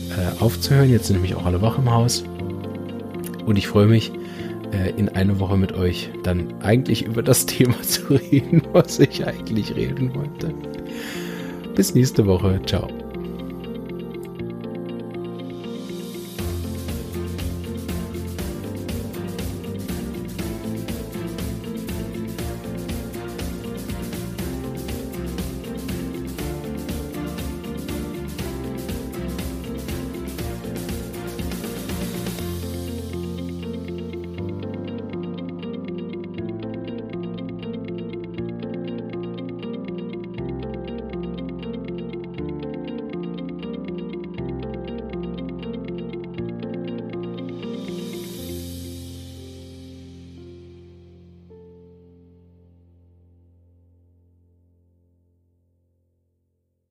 Speaker 1: äh, aufzuhören. Jetzt sind nämlich auch alle wach im Haus. Und ich freue mich, äh, in einer Woche mit euch dann eigentlich über das <laughs> Thema zu reden, was ich eigentlich reden wollte. Bis nächste Woche. Ciao.